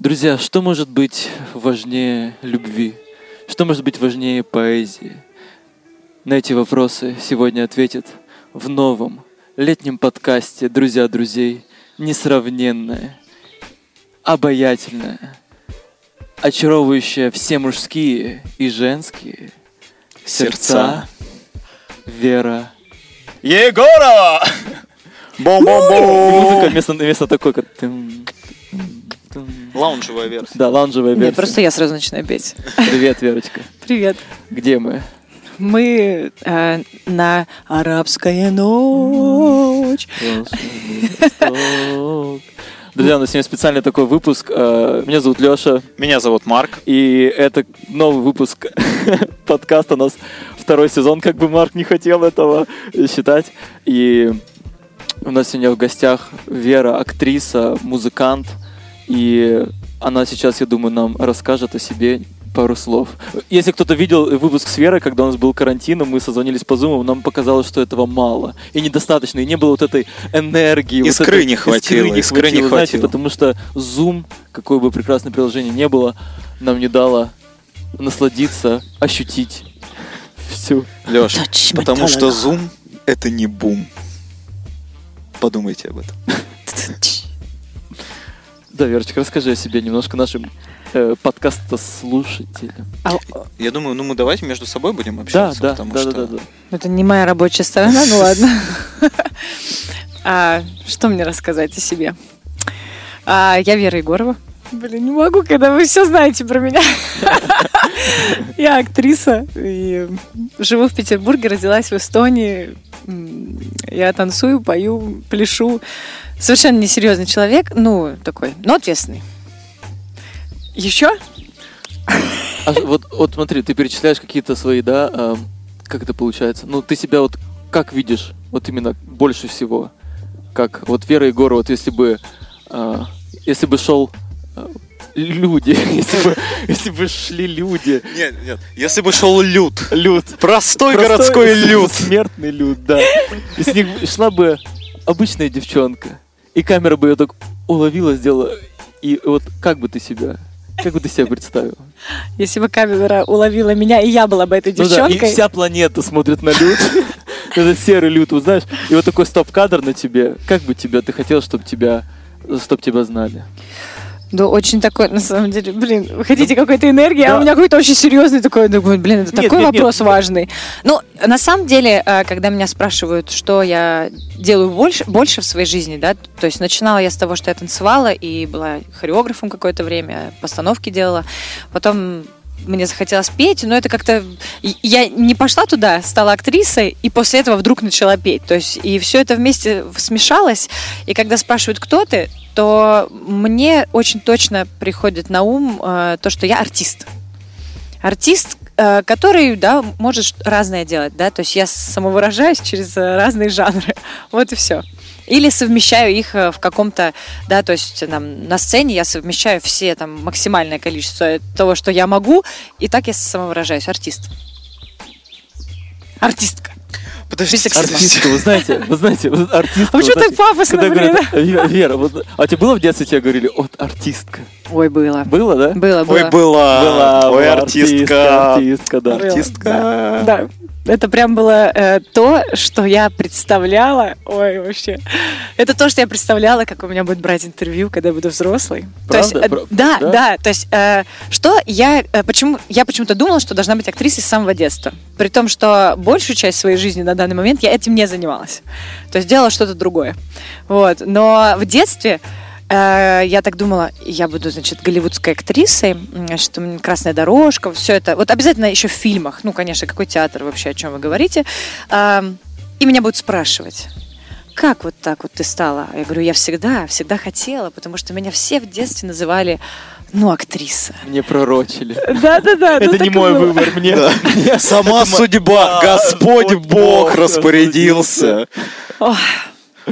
Друзья, что может быть важнее любви? Что может быть важнее поэзии? На эти вопросы сегодня ответит в новом летнем подкасте «Друзья друзей» несравненная, обаятельная, очаровывающая все мужские и женские сердца, Вера. Егорова! Бом-бом-бом! музыка вместо, вместо такой, как... Лаунжевая версия. Да, лаунжевая версия. Нет, просто я сразу начинаю петь. Привет, Верочка. Привет. Где мы? Мы э, на арабская ночь. Друзья, у нас сегодня специальный такой выпуск. Э, Меня зовут Леша, Меня зовут Марк. и это новый выпуск подкаста. У нас второй сезон, как бы Марк не хотел этого считать. И у нас сегодня в гостях Вера, актриса, музыкант. И она сейчас, я думаю, нам расскажет о себе пару слов. Если кто-то видел выпуск с Верой, когда у нас был карантин, и мы созвонились по зуму, нам показалось, что этого мало. И недостаточно. И не было вот этой энергии. вот Искры этой- не хватило, искры не знаете, хватило. потому что Zoom, какое бы прекрасное приложение не было, нам не дало насладиться, ощутить всю. Леш, потому что. Zoom — это не бум. Подумайте об этом. Да, Верочка, расскажи о себе немножко нашим э, подкаста-слушателям. А, Я думаю, ну мы давайте между собой будем общаться, да, потому да, что... да, да, да. это не моя рабочая сторона, ну ладно. А что мне рассказать о себе? А, я Вера Егорова. Блин, не могу, когда вы все знаете про меня. Я актриса и живу в Петербурге, родилась в Эстонии. Я танцую, пою, пляшу. Совершенно несерьезный человек, ну, такой, но ответственный. Еще? А вот, вот смотри, ты перечисляешь какие-то свои, да, эм, как это получается? Ну, ты себя вот как видишь, вот именно больше всего? Как вот Вера Егорова, вот если бы, э, если бы шел э, люди, если бы, если бы шли люди, Нет, нет. Если бы шел люд. люд, Простой, Простой городской люд. Смертный люд, да. И с них шла бы обычная девчонка, и камера бы ее так уловила, сделала, и вот как бы ты себя, как бы ты себя представил? Если бы камера уловила меня, и я была бы этой Ну да, девчонкой. и вся планета смотрит на люд. Это серый люд, вот знаешь, и вот такой стоп-кадр на тебе. Как бы тебя, ты хотел, чтобы тебя, чтобы тебя знали? Да, очень такой, на самом деле, блин, вы хотите какой-то энергии, Да. а у меня какой-то очень серьезный такой, думаю, блин, это Нет, такой нет, нет. вопрос важный. Ну, на самом деле, э, когда меня спрашивают, что я делаю больше, больше в своей жизни, да, то есть начинала я с того, что я танцевала и была хореографом какое-то время, постановки делала, потом мне захотелось петь, но это как-то... Я не пошла туда, стала актрисой, и после этого вдруг начала петь. То есть, и все это вместе смешалось. И когда спрашивают, кто ты, то мне очень точно приходит на ум э, то, что я артист. Артист, э, который, да, может разное делать, да, то есть я самовыражаюсь через э, разные жанры. Вот и все. Или совмещаю их э, в каком-то, да, то есть там, на сцене я совмещаю все там максимальное количество того, что я могу, и так я самовыражаюсь. Артист. Артистка. Подожди, Без сексизма. Артистка, вы знаете, вы знаете, артистка. А что так пафосно, когда блин? говорят, «Вера, вот, а тебе было в детстве, тебе говорили, вот артистка? Ой, было. Было, да? Было, было. Ой, была. Была, Ой, была, артистка. Артистка, да. Артистка. Да. Это прям было э, то, что я представляла. Ой, вообще. Это то, что я представляла, как у меня будет брать интервью, когда я буду взрослый. То есть, Правда? э, да, да? да, То есть, э, что я, э, почему я почему-то думала, что должна быть актрисой с самого детства, при том, что большую часть своей жизни на данный момент я этим не занималась. То есть делала что-то другое. Вот. Но в детстве я так думала, я буду, значит, голливудской актрисой, значит, у меня красная дорожка, все это. Вот обязательно еще в фильмах. Ну, конечно, какой театр вообще, о чем вы говорите. И меня будут спрашивать. Как вот так вот ты стала? Я говорю, я всегда, всегда хотела, потому что меня все в детстве называли, ну, актриса. Мне пророчили. Да-да-да. ну, Это не мой было. выбор, мне. Сама судьба, Господь Бог распорядился. Ох,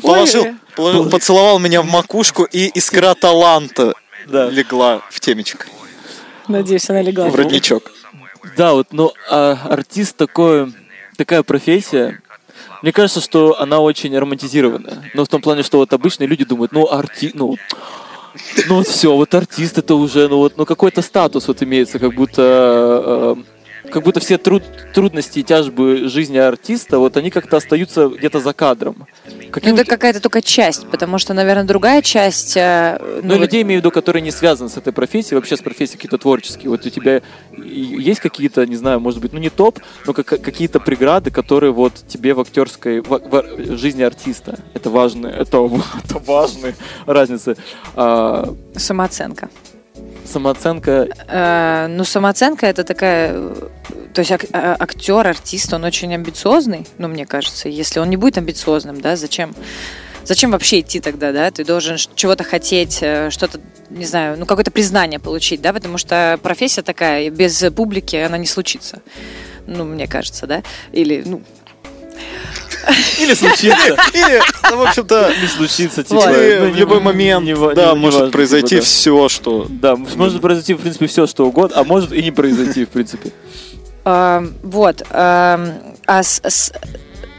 Положил. Положил- поцеловал меня в макушку, и искра таланта Да. легла в темечко, Надеюсь, она легла. в родничок. Да, вот, ну, а артист такое, такая профессия. Мне кажется, что она очень романтизированная. Но в том плане, что вот обычные люди думают, ну, арти, ну, Ну вот все, вот артист это уже, ну вот, ну какой-то статус вот имеется, как будто, э, как будто все труд, трудности и тяжбы жизни артиста, вот они как-то остаются где-то за кадром. Каким Ну, это какая-то только часть, потому что, наверное, другая часть... э, Ну, вот- людей имею в виду, которые не связаны с этой профессией, вообще с профессией какие-то творческие. Вот у тебя есть какие-то, не знаю, может быть, ну не топ, но как- какие-то преграды, которые вот тебе в актерской в, в жизни артиста. Это важные, это, это важные разницы. А, Самооценка. Самооценка, Э, ну, самооценка это такая... э, То есть ак- а- актер, артист, он очень амбициозный, ну, мне кажется. Если он не будет амбициозным, да, зачем? Зачем вообще идти тогда, да? Ты должен чего-то хотеть, э, что-то, не знаю, ну, какое-то признание получить, да? Потому что профессия такая, без публики она не случится. Ну, мне кажется, да? Или, ну, или случится, Или, ну, в общем-то, или случится, типа, Вот. или ну, в не- любой момент, не да, не- не может важно, произойти типа, да. все, что... Да, может произойти, в принципе, все, что угодно, а может и не произойти, в принципе. А, вот. а, а с-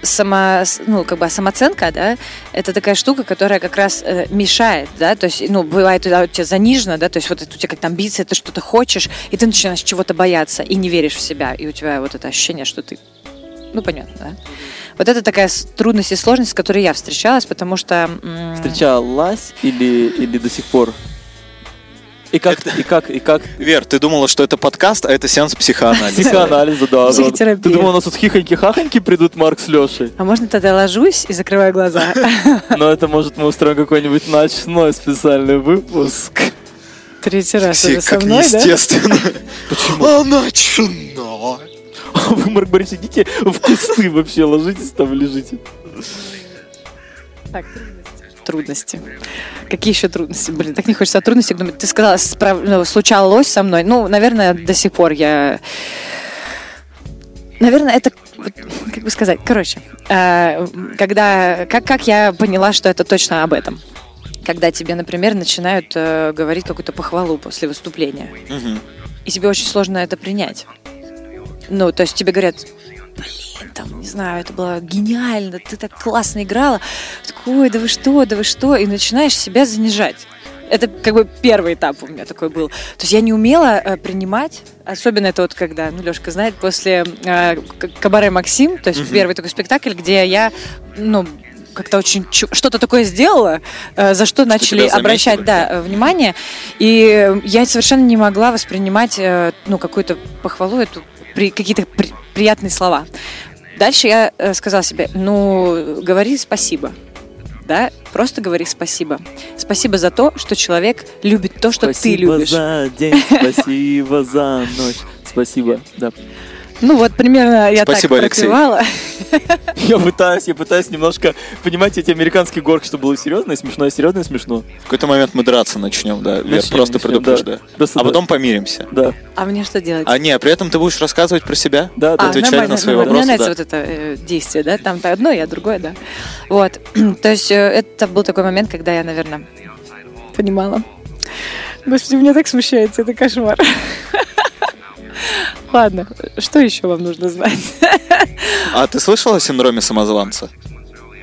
сама, ну, как бы самооценка, да, это такая штука, которая как раз э, мешает, да, то есть, ну, бывает, у тебя занижено, да, то есть вот это у тебя как-то амбиция, ты что-то хочешь, и ты начинаешь чего-то бояться, и не веришь в себя, и у тебя вот это ощущение, что ты, ну, понятно, да. Вот это такая трудность и сложность, с которой я встречалась, потому что... Встречалась или, или до сих пор? И как, и как, и как Вер, ты думала, что это подкаст, а это сеанс психоанализа. Психоанализа, да. Психотерапия. Ты думал, у нас тут хихоньки-хахоньки придут Марк с Лешей? А можно тогда ложусь и закрываю глаза? Но это может мы устроим какой-нибудь ночной специальный выпуск. Третий раз это со как мной, да? неестественно. Почему? А начинай. А вы, Марк Борисович, идите в кусты вообще, ложитесь там лежите. Так, трудности. Какие еще трудности? Блин, так не хочется о трудностях думать. Ты сказала, справ- ну, случалось со мной. Ну, наверное, до сих пор я... Наверное, это, как бы сказать, короче, э, когда, как, как я поняла, что это точно об этом? Когда тебе, например, начинают э, говорить какую-то похвалу после выступления, Мгм. и тебе очень сложно это принять. Ну, то есть тебе говорят, блин, там, не знаю, это было гениально, ты так классно играла. Такой, ой, да вы что, да вы что, и начинаешь себя занижать. Это как бы первый этап у меня такой был. То есть я не умела э, принимать, особенно это вот когда, ну, Лешка знает, после э, Кабаре Максим, то есть первый такой спектакль, где я, ну, как-то очень что-то такое сделала, э, за что начали тебя обращать, да, внимание. И я совершенно не могла воспринимать, э, ну, какую-то похвалу, эту, при, какие-то при- приятные слова. Дальше я э, сказала себе, ну, говори спасибо. Да, просто говори спасибо. Спасибо за то, что человек любит то, что ты любишь. за день, спасибо за ночь. Спасибо, да. Ну вот примерно я Спасибо, так Алексей. Я пытаюсь, я пытаюсь немножко, понимаете, эти американские горки, чтобы было серьезно и смешно, и серьезно и смешно. В какой-то момент мы драться начнем, да. Вер, Начнем, просто начнем, предупреждаю. да. Просто А да. потом помиримся. Да, А мне что делать? А не, а при этом ты будешь рассказывать про себя? да, да. А, отвечать на свои вопросы, Мне нравится да. вот это э, действие, да? Там то одно, я другое, да. Вот. То есть э, это был такой момент, когда я, наверное, понимала. Господи, меня так смущается, это кошмар. Ладно, что еще вам нужно знать? А ты слышал о синдроме самозванца?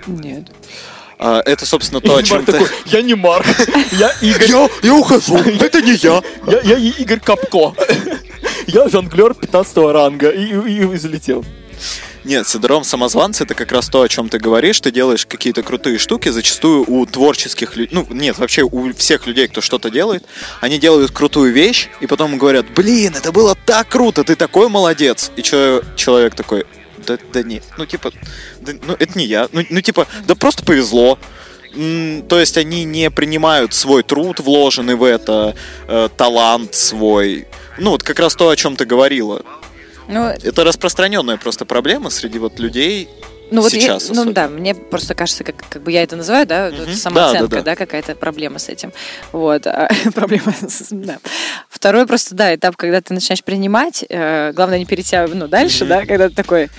Нет. А, это, собственно, то, о чем Марк ты... такой, я не Марк, я Игорь, Я, я ухожу, это не я. я, я и- Игорь Капко. Я жонглер 15 ранга и, и, и залетел. Нет, синдром самозванца это как раз то, о чем ты говоришь. Ты делаешь какие-то крутые штуки, зачастую у творческих людей, ну нет, вообще у всех людей, кто что-то делает, они делают крутую вещь, и потом говорят, блин, это было так круто, ты такой молодец. И чё- человек такой, да, да нет, ну типа, да, ну это не я, ну, ну типа, да просто повезло. То есть они не принимают свой труд, вложенный в это, э, талант свой. Ну вот как раз то, о чем ты говорила. Ну, Это распространенная просто проблема среди вот людей. ну вот я- Сейчас ну особенно. да, мне просто кажется, как, как бы я это называю, да, вот Мгм. самооценка, Да, да, да, да. какая-то проблема с этим. Вот, а, проблема, с- да. Второй просто, да, этап, когда ты начинаешь принимать, э, главное не перейти, ну, дальше, Мгм. да, когда ты такой,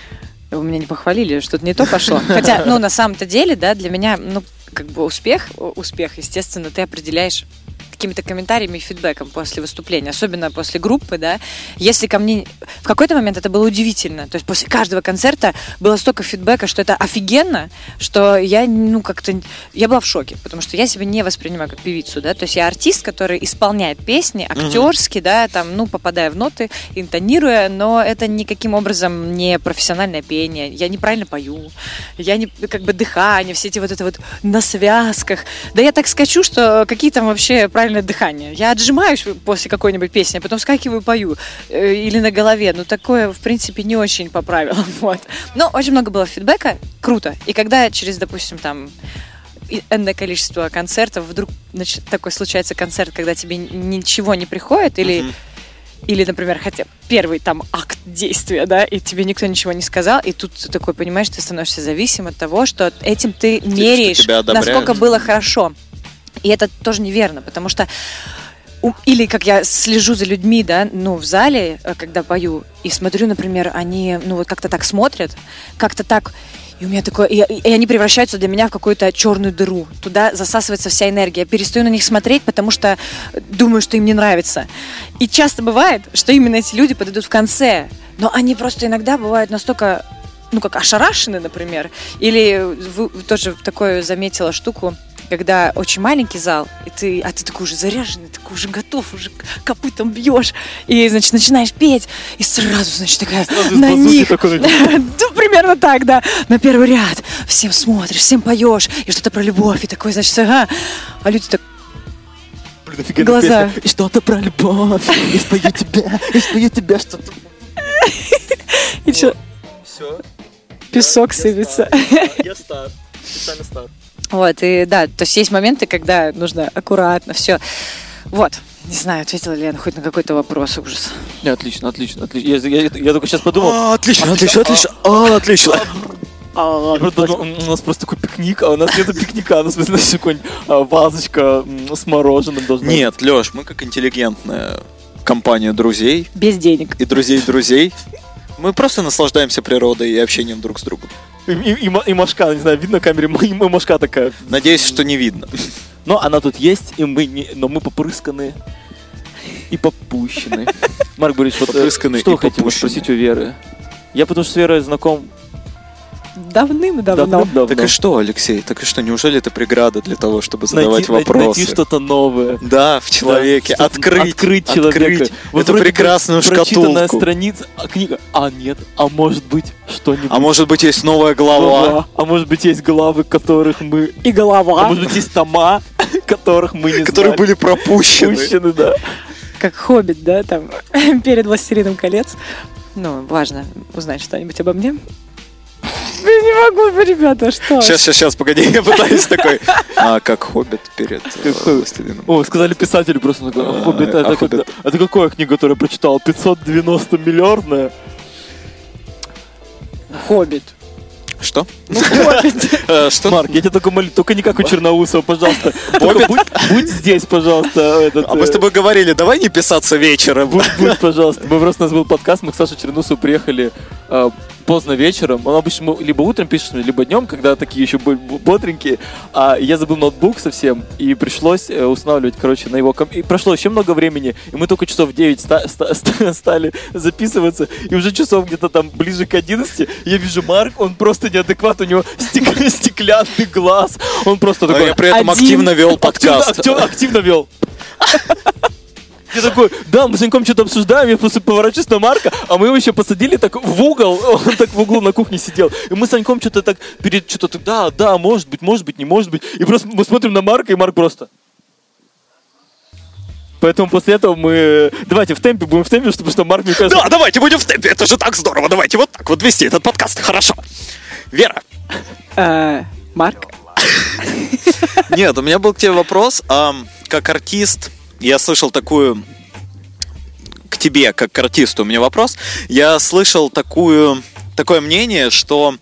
вы меня не похвалили, что-то не то пошло. Хотя, ну, на самом-то деле, да, для меня, ну, как бы успех, у- успех, естественно, ты определяешь какими-то комментариями и фидбэком после выступления, особенно после группы, да. Если ко мне... В какой-то момент это было удивительно. То есть после каждого концерта было столько фидбэка, что это офигенно, что я, ну, как-то... Я была в шоке, потому что я себя не воспринимаю как певицу, да. То есть я артист, который исполняет песни актерски, да, там, ну, попадая в ноты, интонируя, но это никаким образом не профессиональное пение. Я неправильно пою, я не... как бы дыхание, все эти вот это вот на связках. Да я так скачу, что какие там вообще правильное дыхание. Я отжимаюсь после какой-нибудь песни, а потом скакиваю, пою. Э, Или на голове. Ну, такое, в принципе, не очень по правилам. Вот. Но очень много было фидбэка. Круто. И когда через, допустим, там энное количество концертов, вдруг значит, такой случается концерт, когда тебе ничего не приходит, или, или, например, хотя первый там акт действия, да, и тебе никто ничего не сказал, и тут ты такой понимаешь, ты становишься зависим от того, что этим ты меряешь, насколько было хорошо. И это тоже неверно, потому что или как я слежу за людьми, да, ну, в зале, э, когда пою, и смотрю, например, они, ну, вот как-то так смотрят, как-то так, и у меня такое, и, и они превращаются для меня в какую-то черную дыру. Туда засасывается вся энергия. Я перестаю на них смотреть, потому что думаю, что им не нравится. И часто бывает, что именно эти люди подойдут в конце, но они просто иногда бывают настолько ну, как ошарашены, например. Или вы тоже такое заметила штуку, когда очень маленький зал, и ты, а ты такой уже заряженный, такой уже готов, уже копытом бьешь, и, значит, начинаешь петь, и сразу, значит, такая Сразу на них. такой, Ну, примерно так, да. На первый ряд. Всем смотришь, всем поешь, и что-то про любовь, и такой, значит, ага. А люди так, Блин, офигенная Глаза. песня. И что-то про любовь. И спою тебя, и спою тебя что-то. и что, Все. песок сыпется. Я стар. Специально стар. Вот, и да, то есть есть моменты, когда нужно аккуратно, все. Вот, не знаю, ответила ли я хоть на какой-то вопрос, ужас. Не, отлично, отлично, отлично. Я, я- я только сейчас подумал. А, отлично, отлично, отлично. А, отлично. Я просто думал, м, у нас просто такой пикник, а у нас нету пикника, у нас значит, какой-нибудь а, вазочка с мороженым должна быть. Нет, Леш, мы как интеллигентная компания друзей Без денег. и друзей друзей. Мы просто наслаждаемся природой и общением друг с другом. И, и, и мо- и мошка, не знаю, видно камере, и мошка такая. Надеюсь, что не видно. Но она тут есть, и мы не, но мы попрысканы и попущены. Марк Борисович, вот э, Попрысканы что вы хотите спросить у Веры? Я потому что с Верой знаком Давным-давно. давным-давно. Так и что, Алексей? Так и что, неужели это преграда для того, чтобы задавать найти- вопросы? Найти что-то новое. Да, в человеке. Да, открыть, открыть человека. открыть Вот эту прекрасную Прочитанная шкатулку. страница, а книга, а нет, а может быть что-нибудь. А может быть, есть новая глава? Глава. А может быть есть главы, которых мы... И голова. А может быть есть тома, которых мы не которые знали. были пропущены. Пущены, да. Как хоббит, да, там, перед «Властелином колец». Ну, важно узнать что-нибудь обо мне. Я не могу, ребята, что? Сейчас, сейчас, сейчас, погоди, я пытаюсь такой. А как хоббит перед э. О, сказали писатели просто. он такой, А, «А, «Хоббит», а это, «Хоббит». когда- это какая книга, которую я прочитал? 590 миллиардная? Хоббит. Что? Ну. Э, Что? Марк, я тебя только молю, только не как у Черноусова, пожалуйста. Будь, здесь, пожалуйста. А мы с э, тобой говорили, давай не писаться вечером. Будь, пожалуйста. Мы просто у нас был подкаст, мы к Саше Чернусову приехали э, поздно вечером. Он обычно либо утром пишет, либо днем, когда такие еще бо- бо- бодренькие. А я забыл ноутбук совсем, и пришлось устанавливать, короче, на его ком... И прошло еще много времени, и мы только часов в 9 ста- ста- ста- стали записываться, и уже часов где-то там ближе к 11 я вижу Марк, он просто неадекват, у него стек- стеклянный глаз, он просто Но такой... я при этом Один. активно вел Активно, подкаст. активно, активно вел. Я такой, да, мы с Саньком что-то обсуждаем, я просто поворачиваюсь на Марка, а мы его еще посадили так в угол, он так в углу на кухне сидел. И мы с Саньком что-то так перед, что-то так, да, да, может быть, может быть, не может быть. И просто мы смотрим на Марка, и Марк просто... Поэтому после этого мы... Давайте в темпе, будем в темпе, чтобы что Марк, мне кажется... Да, давайте будем в темпе, это же так здорово. Давайте вот так вот вести этот подкаст. Хорошо. Вера, Э, Марк? Нет, у меня был к тебе вопрос. Как артист, я слышал такую... К тебе, как к артисту, у меня вопрос. Я слышал такую, такое мнение, что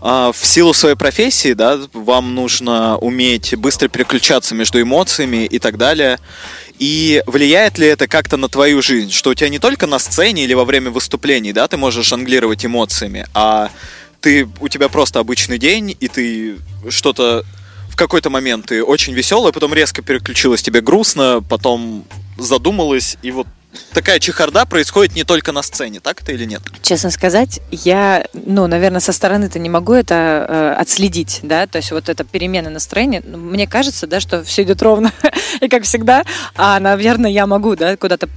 а, в силу своей профессии, да, вам нужно уметь быстро переключаться между эмоциями и так далее. И влияет ли это как-то на твою жизнь? Что у тебя не только на сцене или во время выступлений, да, ты можешь жонглировать эмоциями, а ты, у тебя просто обычный день, и ты что-то в какой-то момент ты очень веселая, потом резко переключилась, тебе грустно, потом задумалась, и вот такая чехарда происходит не только на сцене, так это или нет? Честно сказать, я, ну, наверное, со стороны-то не могу это э, отследить, да, то есть вот эта перемена настроения, ну, мне кажется, да, что все идет ровно, и как всегда, а, наверное, я могу, да, куда-то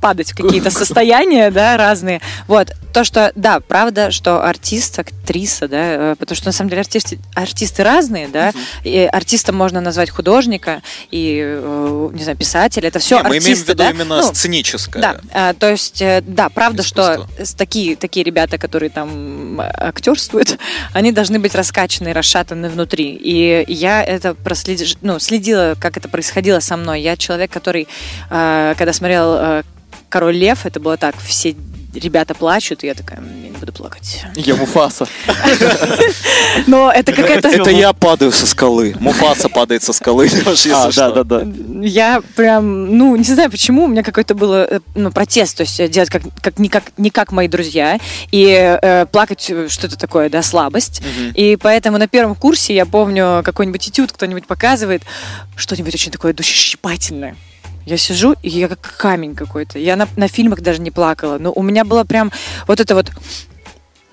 падать в какие-то состояния, да, разные. Вот, то, что, да, правда, что артист, актриса, да, э, потому что на самом деле артисты, артисты разные, да, и артистом можно назвать художника и, э, не знаю, писателя, это все Не, артисты, мы имеем в виду да? именно Ну, сценическое. да, а, то есть, да, правда, Искусство. что такие, такие ребята, которые там актерствуют, они должны быть раскачаны расшатаны внутри. И я это проследила, ну, следила, как это происходило со мной. Я человек, который, когда смотрел «Король лев», это было так, все ребята плачут, и я такая, «М, я не буду плакать. Я Муфаса. Но это какая-то... Это я падаю со скалы. Муфаса падает со скалы. А, да, да, да. Я прям, ну, не знаю почему, у меня какой-то был э, ну, протест, то есть делать как, как, не, как, не как мои друзья, и э, плакать э, что-то такое, да, слабость. И поэтому на первом курсе, я помню, какой-нибудь этюд кто-нибудь показывает, что-нибудь очень такое душещипательное. Я сижу, и я как камень какой-то. Я на, на фильмах даже не плакала. Но у меня было прям вот это вот...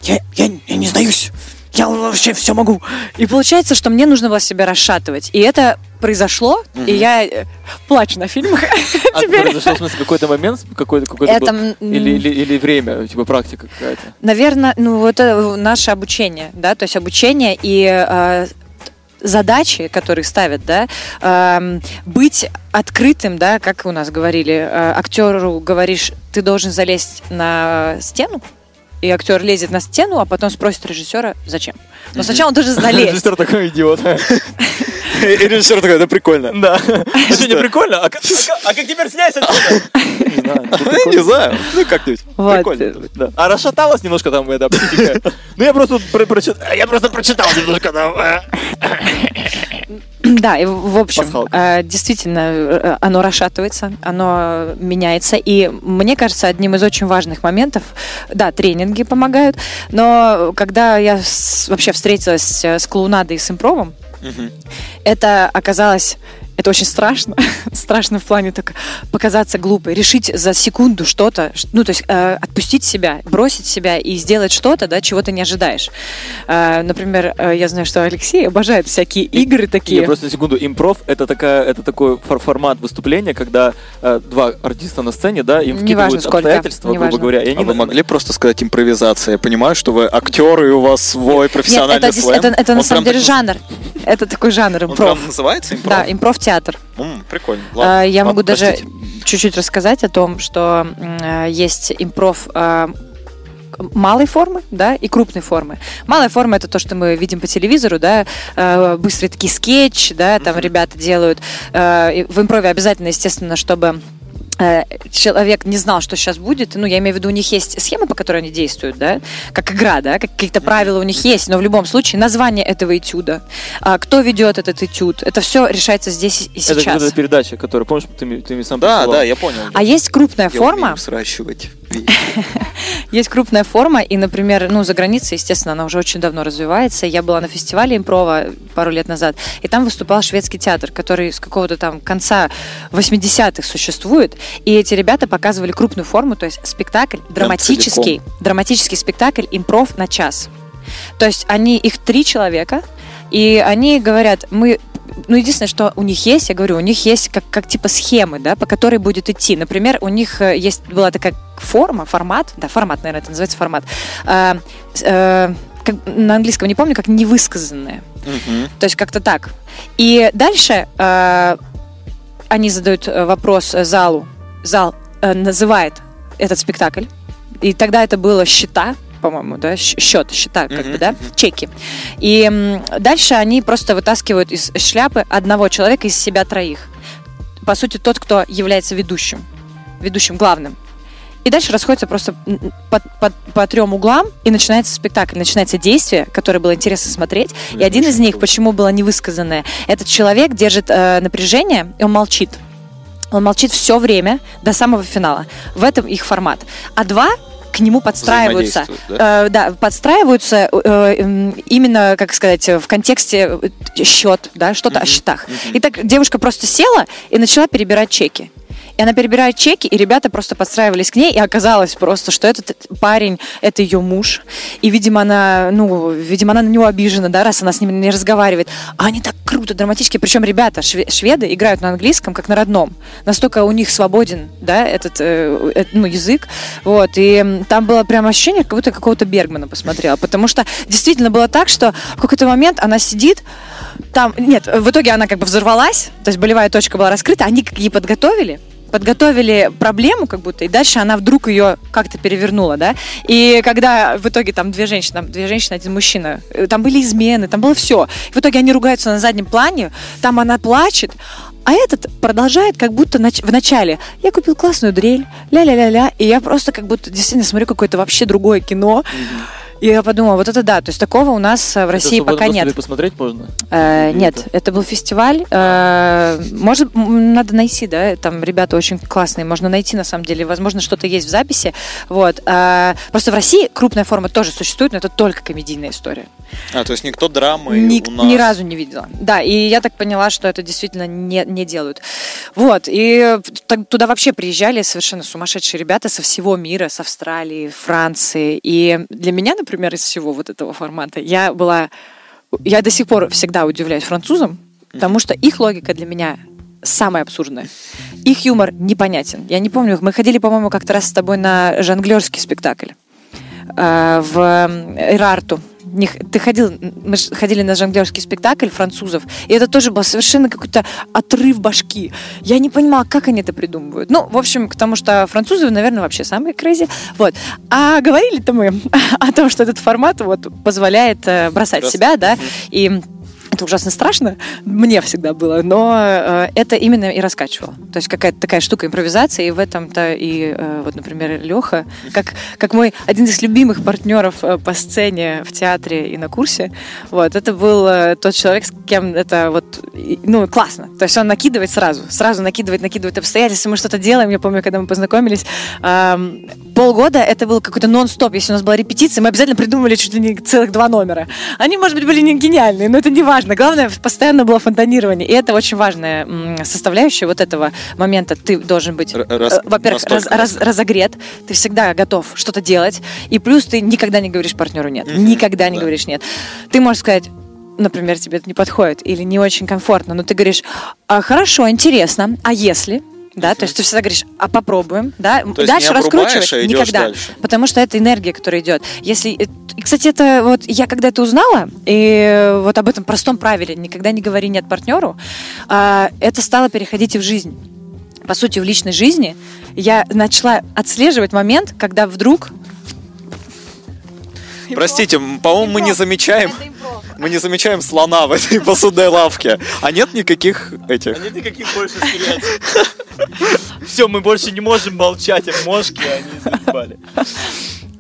Я, я, я не сдаюсь. Я вообще все могу. И получается, что мне нужно было себя расшатывать. И это произошло, и я э, плачу на фильмах. А Теперь. произошел, в смысле, какой-то момент, какой-то какой-то Это, был- или, или, или время, типа практика какая-то. Наверное, ну вот это наше обучение, да, то есть обучение и э, задачи, которые ставят, да, эм, быть открытым, да, как у нас говорили, э, актеру говоришь, ты должен залезть на стену, и актер лезет на стену, а потом спросит режиссера, зачем. Но сначала он должен залезть. Режиссер такой идиот. И режиссер такой, это прикольно. Да. А что, не прикольно? А как а как теперь снять отсюда? Не знаю. Ну, Не знаю, ну как-нибудь. Прикольно. Да. А расшаталась немножко там эта психика. Ну я просто про- прочитал. Я просто прочитал немножко там. Э. Да, и в общем, Пасхалка. э, действительно, э, оно расшатывается, оно меняется. И мне кажется, одним из очень важных моментов, да, тренинги помогают, но когда я вообще встретилась э, с клоунадой и с импровом, Мгм. это оказалось это очень страшно. страшно в плане так показаться глупой. Решить за секунду что-то, ну, то есть э, отпустить себя, бросить себя и сделать что-то, да, чего ты не ожидаешь. Э, например, э, я знаю, что Алексей обожает всякие игры такие. Я просто на секунду. Импров это такая, это такой фор- формат выступления, когда э, два артиста на сцене, да, им Неважно вкидывают сколько, обстоятельства, грубо неважно. говоря. И они А вы могли просто сказать импровизация? Я понимаю, что вы актеры, и у вас свой Нет, профессиональный это, дес- слэм. это, это на Он самом деле так- жанр. Это такой жанр Он импров. прям называется импров? Да, импров-театр. М, Прикольно. А, Ладно, Я ладно, могу даже простите. чуть-чуть рассказать о том, что э, есть импров э, малой формы, да, и крупной формы. Малая форма это то, что мы видим по телевизору, да, э, быстрый такие скетч, да, там ребята делают. Э, В импрове обязательно, естественно, чтобы человек не знал, что сейчас будет. Ну, я имею в виду, у них есть схемы, по которой они действуют, да, как игра, да, как какие-то правила у них есть, но в любом случае название этого этюда, а, кто ведет этот этюд, это все решается здесь и Это сейчас. какая-то передача, которая, помнишь, ты, мне- ты мне сам Да, присылал? да, я понял. А есть крупная Я форма, умею сращивать. есть крупная форма, и, например, ну, за границей, естественно, она уже очень давно развивается. Я была на фестивале импрова пару лет назад, и там выступал шведский театр, который с какого-то там конца 80-х существует, и эти ребята показывали крупную форму, то есть спектакль, драматический, драматический спектакль импров на час. То есть они, их три человека, и они говорят, мы ну, единственное, что у них есть, я говорю, у них есть как, как типа схемы, да, по которой будет идти. Например, у них э, есть была такая форма, формат, да, формат, наверное, это называется формат. э, э, как, на английском не помню, как невысказанное. Мгм. То есть как-то так. И дальше э, они задают э, вопрос э, залу. Зал э, называет этот спектакль. И тогда это было счета, по-моему, да, счет, счета, как Мгм, бы, да, чеки. И дальше они просто вытаскивают из шляпы одного человека из себя троих. По сути, тот, кто является ведущим, ведущим главным. И дальше расходятся просто по, по- по трем углам, и начинается спектакль, начинается действие, которое было интересно смотреть. И Блин, один из них, почему было невысказанное, этот человек держит э, напряжение, и он молчит. Он молчит все время до самого финала. В этом их формат. А два к нему подстраиваются. Да? Э, да, подстраиваются э, м, именно, как сказать, в контексте э, счет, да, что-то о счетах. И так девушка просто села и начала перебирать чеки. И она перебирает чеки, и ребята просто подстраивались к ней, и оказалось просто, что этот парень, это ее муж. И, видимо, она, ну, видимо, она на него обижена, да, раз она с ним не разговаривает. А они так круто, драматически. Причем ребята, шве- шведы, играют на английском, как на родном. Настолько у них свободен, да, этот, э, э, ну, язык. Вот. И там было прям ощущение, как будто какого-то Бергмана посмотрела. Потому что действительно было так, что в какой-то момент она сидит, там, нет, в итоге она как бы взорвалась, то есть болевая точка была раскрыта, они как ей подготовили, подготовили проблему как будто, и дальше она вдруг ее как-то перевернула, да, и когда в итоге там две женщины, две женщины, один мужчина, э, там были измены, там было все, в итоге они ругаются на заднем плане, там она плачет, а этот продолжает как будто нач- в начале. Я купил классную дрель, ля-ля-ля-ля, и я просто как будто действительно смотрю какое-то вообще другое кино. И я подумала, вот это да, то есть такого у нас э, в России Это пока нет. посмотреть можно? Э, Или нет, это? это был фестиваль. Э, может, надо найти, да, там ребята очень классные, можно найти на самом деле. Возможно, что-то есть в записи. Вот. Э, просто в России крупная форма тоже существует, но это только комедийная история. А, то есть никто драмы Ни, у нас... ни разу не видела. Да, и я так поняла, что это действительно не, не делают. Вот, и так- туда вообще приезжали совершенно сумасшедшие ребята со всего мира, с Австралии, Франции. И для меня, например, из всего вот этого формата, я была... Я до сих пор всегда удивляюсь французам, потому что их логика для меня самая абсурдная. Их юмор непонятен. Я не помню, мы ходили, по-моему, как-то раз с тобой на жонглерский спектакль в э, Ирарту. Не Ты ходил, мы ходили на жонглерский спектакль французов, и это тоже был совершенно какой-то отрыв башки. Я не понимала, как они это придумывают. Ну, в общем, потому что французы, наверное, вообще самые крейзи. Вот. А говорили-то мы о том, что этот формат вот позволяет э, бросать Брос- себя, да, и это ужасно страшно, мне всегда было, но э, это именно и раскачивало. То есть какая-то такая штука импровизации, и в этом-то и, э, вот, например, Леха, как, как мой один из любимых партнеров э, по сцене в театре и на курсе, вот, это был тот человек, с кем это вот, ну, классно. То есть он накидывает сразу, сразу накидывает, накидывает обстоятельства, мы что-то делаем, я помню, когда мы познакомились, полгода это был какой-то нон-стоп, если у нас была репетиция, мы обязательно придумывали чуть ли не целых два номера. Они, может быть, были не гениальные, но это не важно. Главное, постоянно было фонтанирование. И это очень важная составляющая вот этого момента. Ты должен быть, раз- э, во-первых, раз- раз- разогрет, ты всегда готов что-то делать, и плюс ты никогда не говоришь партнеру нет. Мгм, Никогда не да. говоришь нет. Ты можешь сказать, например, тебе это не подходит или не очень комфортно, но ты говоришь, «А, хорошо, интересно, а если? Да, то есть ты всегда говоришь, а попробуем, да, То есть дальше не раскручивать а никогда, дальше. потому что это энергия, которая идет. Если, и, кстати, это вот я когда это узнала и вот об этом простом правиле, никогда не говори нет партнеру, а, это стало переходить и в жизнь. По сути, в личной жизни я начала отслеживать момент, когда вдруг Простите, по-моему, мы не замечаем... Мы не замечаем слона в этой посудной лавке. А нет никаких этих... Нет никаких больше Все, мы больше не можем молчать, как мошки, они заебали.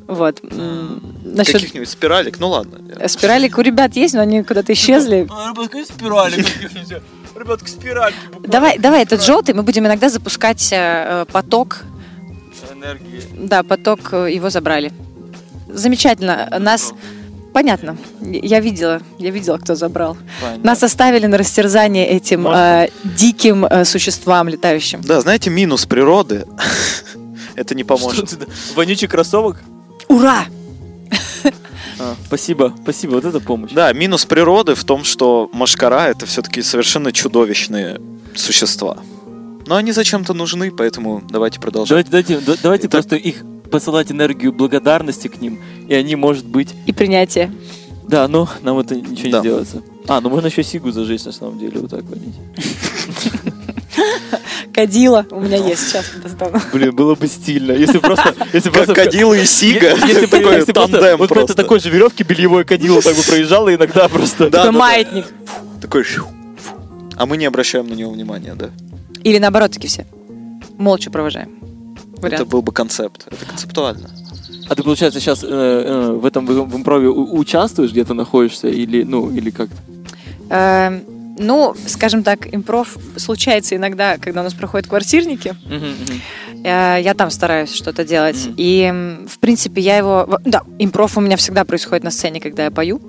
вот насчет Каких-нибудь спиралек? Ну ладно. спиралек у ребят есть, но они куда-то исчезли. Ребятка, спирали каких-нибудь. Ребятка, спиральки. буквально. Давай, давай этот желтый, мы будем иногда запускать э, поток Энергии. Да, поток э, его забрали. Замечательно. Нас понятно. Я видела, я видела, кто забрал. Понятно. Нас оставили на растерзание этим Можно? э, диким э, существам летающим. Да, знаете, минус природы. Это не поможет. Вонючий кроссовок? Ура! А, спасибо, спасибо, вот это помощь. Да, минус природы в том, что машкара это все-таки совершенно чудовищные существа. Но они зачем-то нужны, поэтому давайте продолжать. Давайте, давайте, да- давайте Итак- просто их посылать энергию благодарности к ним, и они, может быть... И принятие. Да, но нам это ничего Да. не сделается. А, ну можно еще сигу зажечь на самом деле, вот так водить. Кадила у меня есть сейчас. достану. Блин, было бы стильно, если просто... Если просто Крокодилы и Сига. Если, Такой если просто, тандем вот просто. это такой же веревки бельевой кадило так бы проезжало иногда просто. Да, маятник. Такой. А мы не обращаем на него внимания, да? Или наоборот, таки все. Молча провожаем. Это Вариант. был бы концепт. Это концептуально. А ты, получается, сейчас в этом в, импрове участвуешь, где-то находишься, или, ну, или как? Эм, Ну, скажем так, импров случается иногда, когда у нас проходят квартирники. Э, Я там стараюсь что-то делать. Мгм. И, в принципе, я его... Да, импров у меня всегда происходит на сцене, когда я пою.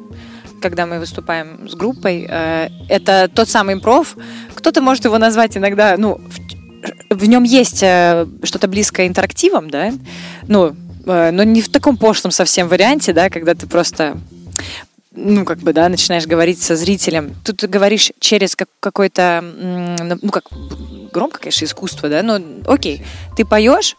Когда мы выступаем с группой. Э, Это тот самый импров. Кто-то может его назвать иногда... Ну, в, нем есть э, что-то близкое интерактивом, да? Ну, э, но не в таком пошлом совсем варианте, да, когда ты просто ну, как бы, да, начинаешь говорить со зрителем. Тут ты говоришь через как, какой-то, м, ну, как громко, конечно, искусство, да, но окей, ты поешь,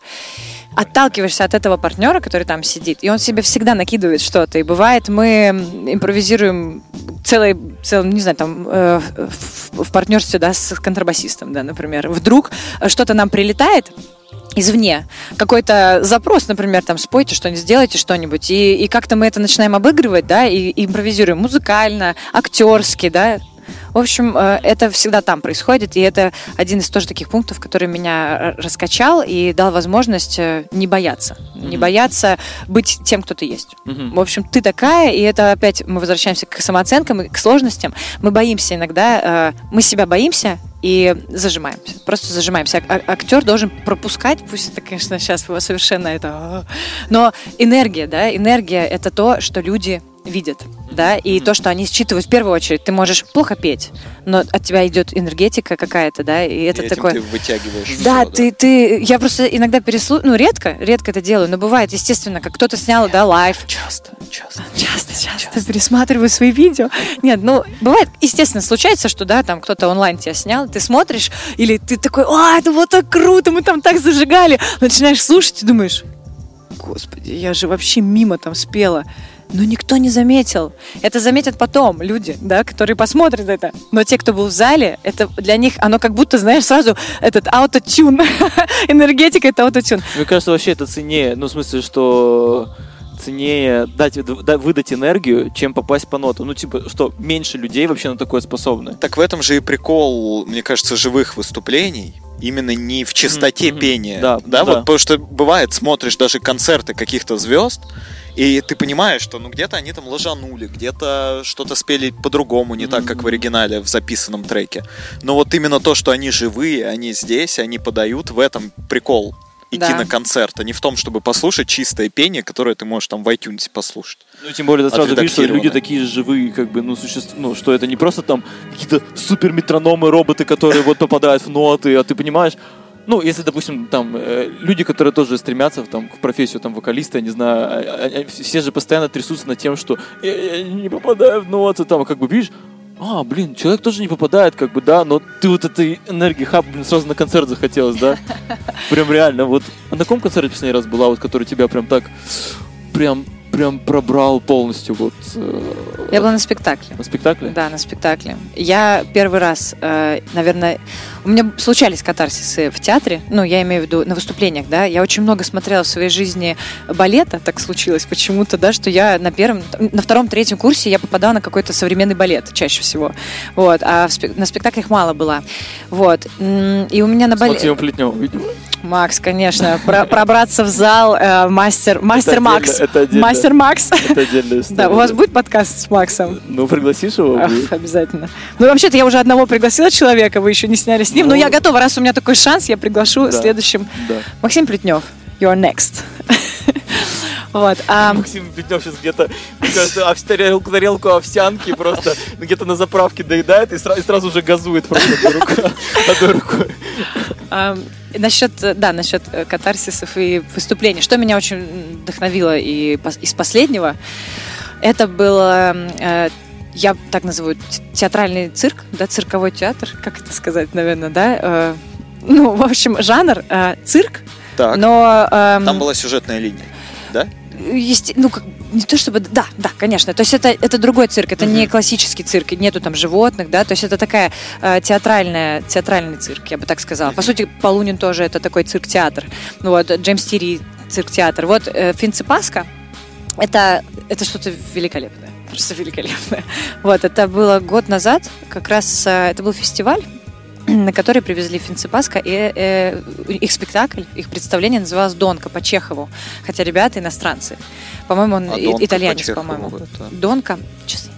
отталкиваешься от этого партнера, который там сидит, и он себе всегда накидывает что-то. И бывает, мы импровизируем целый, целый не знаю, там, э, в, партнерстве, да, с контрабасистом, да, например. Вдруг что-то нам прилетает, извне. Какой-то запрос, например, там, спойте что-нибудь, сделайте что-нибудь. И, и как-то мы это начинаем обыгрывать, да, и, и импровизируем музыкально, актерски, да. В общем, э, это всегда там происходит, и это один из тоже таких пунктов, который меня э, раскачал и дал возможность э, не бояться. Не Мгм. бояться быть тем, кто ты есть. Мгм. В общем, ты такая, и это опять мы возвращаемся к самооценкам и к сложностям. Мы боимся иногда, мы себя боимся и зажимаемся. Просто зажимаемся. А- а- актер должен пропускать, пусть это, конечно, сейчас совершенно это... а, Но энергия, да, энергия — это то, что люди видят, да, и то, что они считывают в первую очередь. Ты можешь плохо петь, но от тебя идет энергетика какая-то, да, и это И такое... ты вытягиваешь Да, всё, ты, ты, я просто иногда переслушиваю, ну, редко, редко это делаю, но бывает, естественно, как кто-то снял, да, live. Часто, часто. Часто, часто пересматриваю свои видео. Нет, ну, бывает, естественно, случается, что, да, там кто-то онлайн тебя снял, ты смотришь, или ты такой, а, это вот так круто, мы там так зажигали. Начинаешь слушать и думаешь, господи, я же вообще мимо там спела. Но никто не заметил. Это заметят потом люди, да, которые посмотрят это. Но те, кто был в зале, это для них, оно как будто, знаешь, сразу этот аутотюн. Энергетика — это аутотюн. Мне кажется, вообще это ценнее. Ну, в смысле, что ценнее дать, да- выдать энергию, чем попасть по ноту. Ну, типа, что меньше людей вообще на такое способны. Так в этом же и прикол, мне кажется, живых выступлений. Именно не в чистоте Мгм. пения. Да, да, да. вот потому что бывает, смотришь даже концерты каких-то звезд, и ты понимаешь, что ну где-то они там ложанули, где-то что-то спели по-другому, не так, как в оригинале, в записанном треке. Но вот именно то, что они живые, они здесь, они подают, в этом прикол идти Да. на концерт, а не в том, чтобы послушать чистое пение, которое ты можешь там в iTunes послушать. Ну, тем более, ты сразу видишь, что люди такие живые, как бы, ну, существ... ну, что это не просто там какие-то супер метрономы, роботы, которые вот попадают в ноты, а ты понимаешь, ну, если, допустим, там, э, люди, которые тоже стремятся в, там, в профессию там, вокалиста, я не знаю, а- а- а все же постоянно трясутся над тем, что я, я не попадаю в ноты, там, как бы, видишь, а, блин, человек тоже не попадает, как бы, да, но ты вот этой энергии хаб, блин, сразу на концерт захотелось, да? Прям реально, вот. А на каком концерте последний раз была, вот, который тебя прям так, прям, прям пробрал полностью, вот, э, Я была на спектакле. на спектакле? Да, на спектакле. Я первый раз, э, наверное, у меня случались катарсисы в театре, ну, я имею в виду на выступлениях, да, я очень много смотрела в своей жизни балета, так случилось почему-то, да, что я на первом, на втором, третьем курсе я попадала на какой-то современный балет чаще всего, вот, а спек- на спектаклях мало было, вот, и у меня на С балете... Максимом Плетневым, видимо. Макс, конечно, про- пробраться в зал, э, мастер, мастер Макс, это мастер Макс. Это отдельная история. Да, у вас будет подкаст с Максом? Ну, пригласишь его? Ах, обязательно. Ну, вообще-то я уже одного пригласила человека, вы еще не сняли с ним, Ну. но я готова, раз у меня такой шанс, я приглашу Да. следующим. Да. Максим Плетнев, you're next. Вот. а, Максим Плетнев сейчас где-то, мне кажется, тарелку, тарелку овсянки просто где-то на заправке доедает и, сра- и сразу же газует просто одной рукой. Одной рукой. а, насчет, э, да, насчет э, катарсисов и выступлений. Что меня очень вдохновило и из последнего, это было, э, я так называю, театральный цирк, да, цирковой театр, как это сказать, наверное, да. э, ну, в общем, жанр э, цирк, Так, но... эм, там была сюжетная линия, да? Есте- ну, как, не то чтобы, да, да, конечно. То есть это, это другой цирк, это не классический цирк, нету там животных, да, то есть это такая э, театральная, театральный цирк, я бы так сказала. По сути, Полунин тоже это такой цирк-театр. Ну вот, Джеймс Тири цирк-театр. Вот э, Финципаска, это, это что-то великолепное. Просто великолепное. Вот, это было год назад, как раз э, это был фестиваль, на который привезли Финципаска, и э, их спектакль, их представление называлось «Донка» по Чехову, хотя ребята иностранцы. По-моему, он А и- итальянец, по по-моему. это- Донка, сейчас,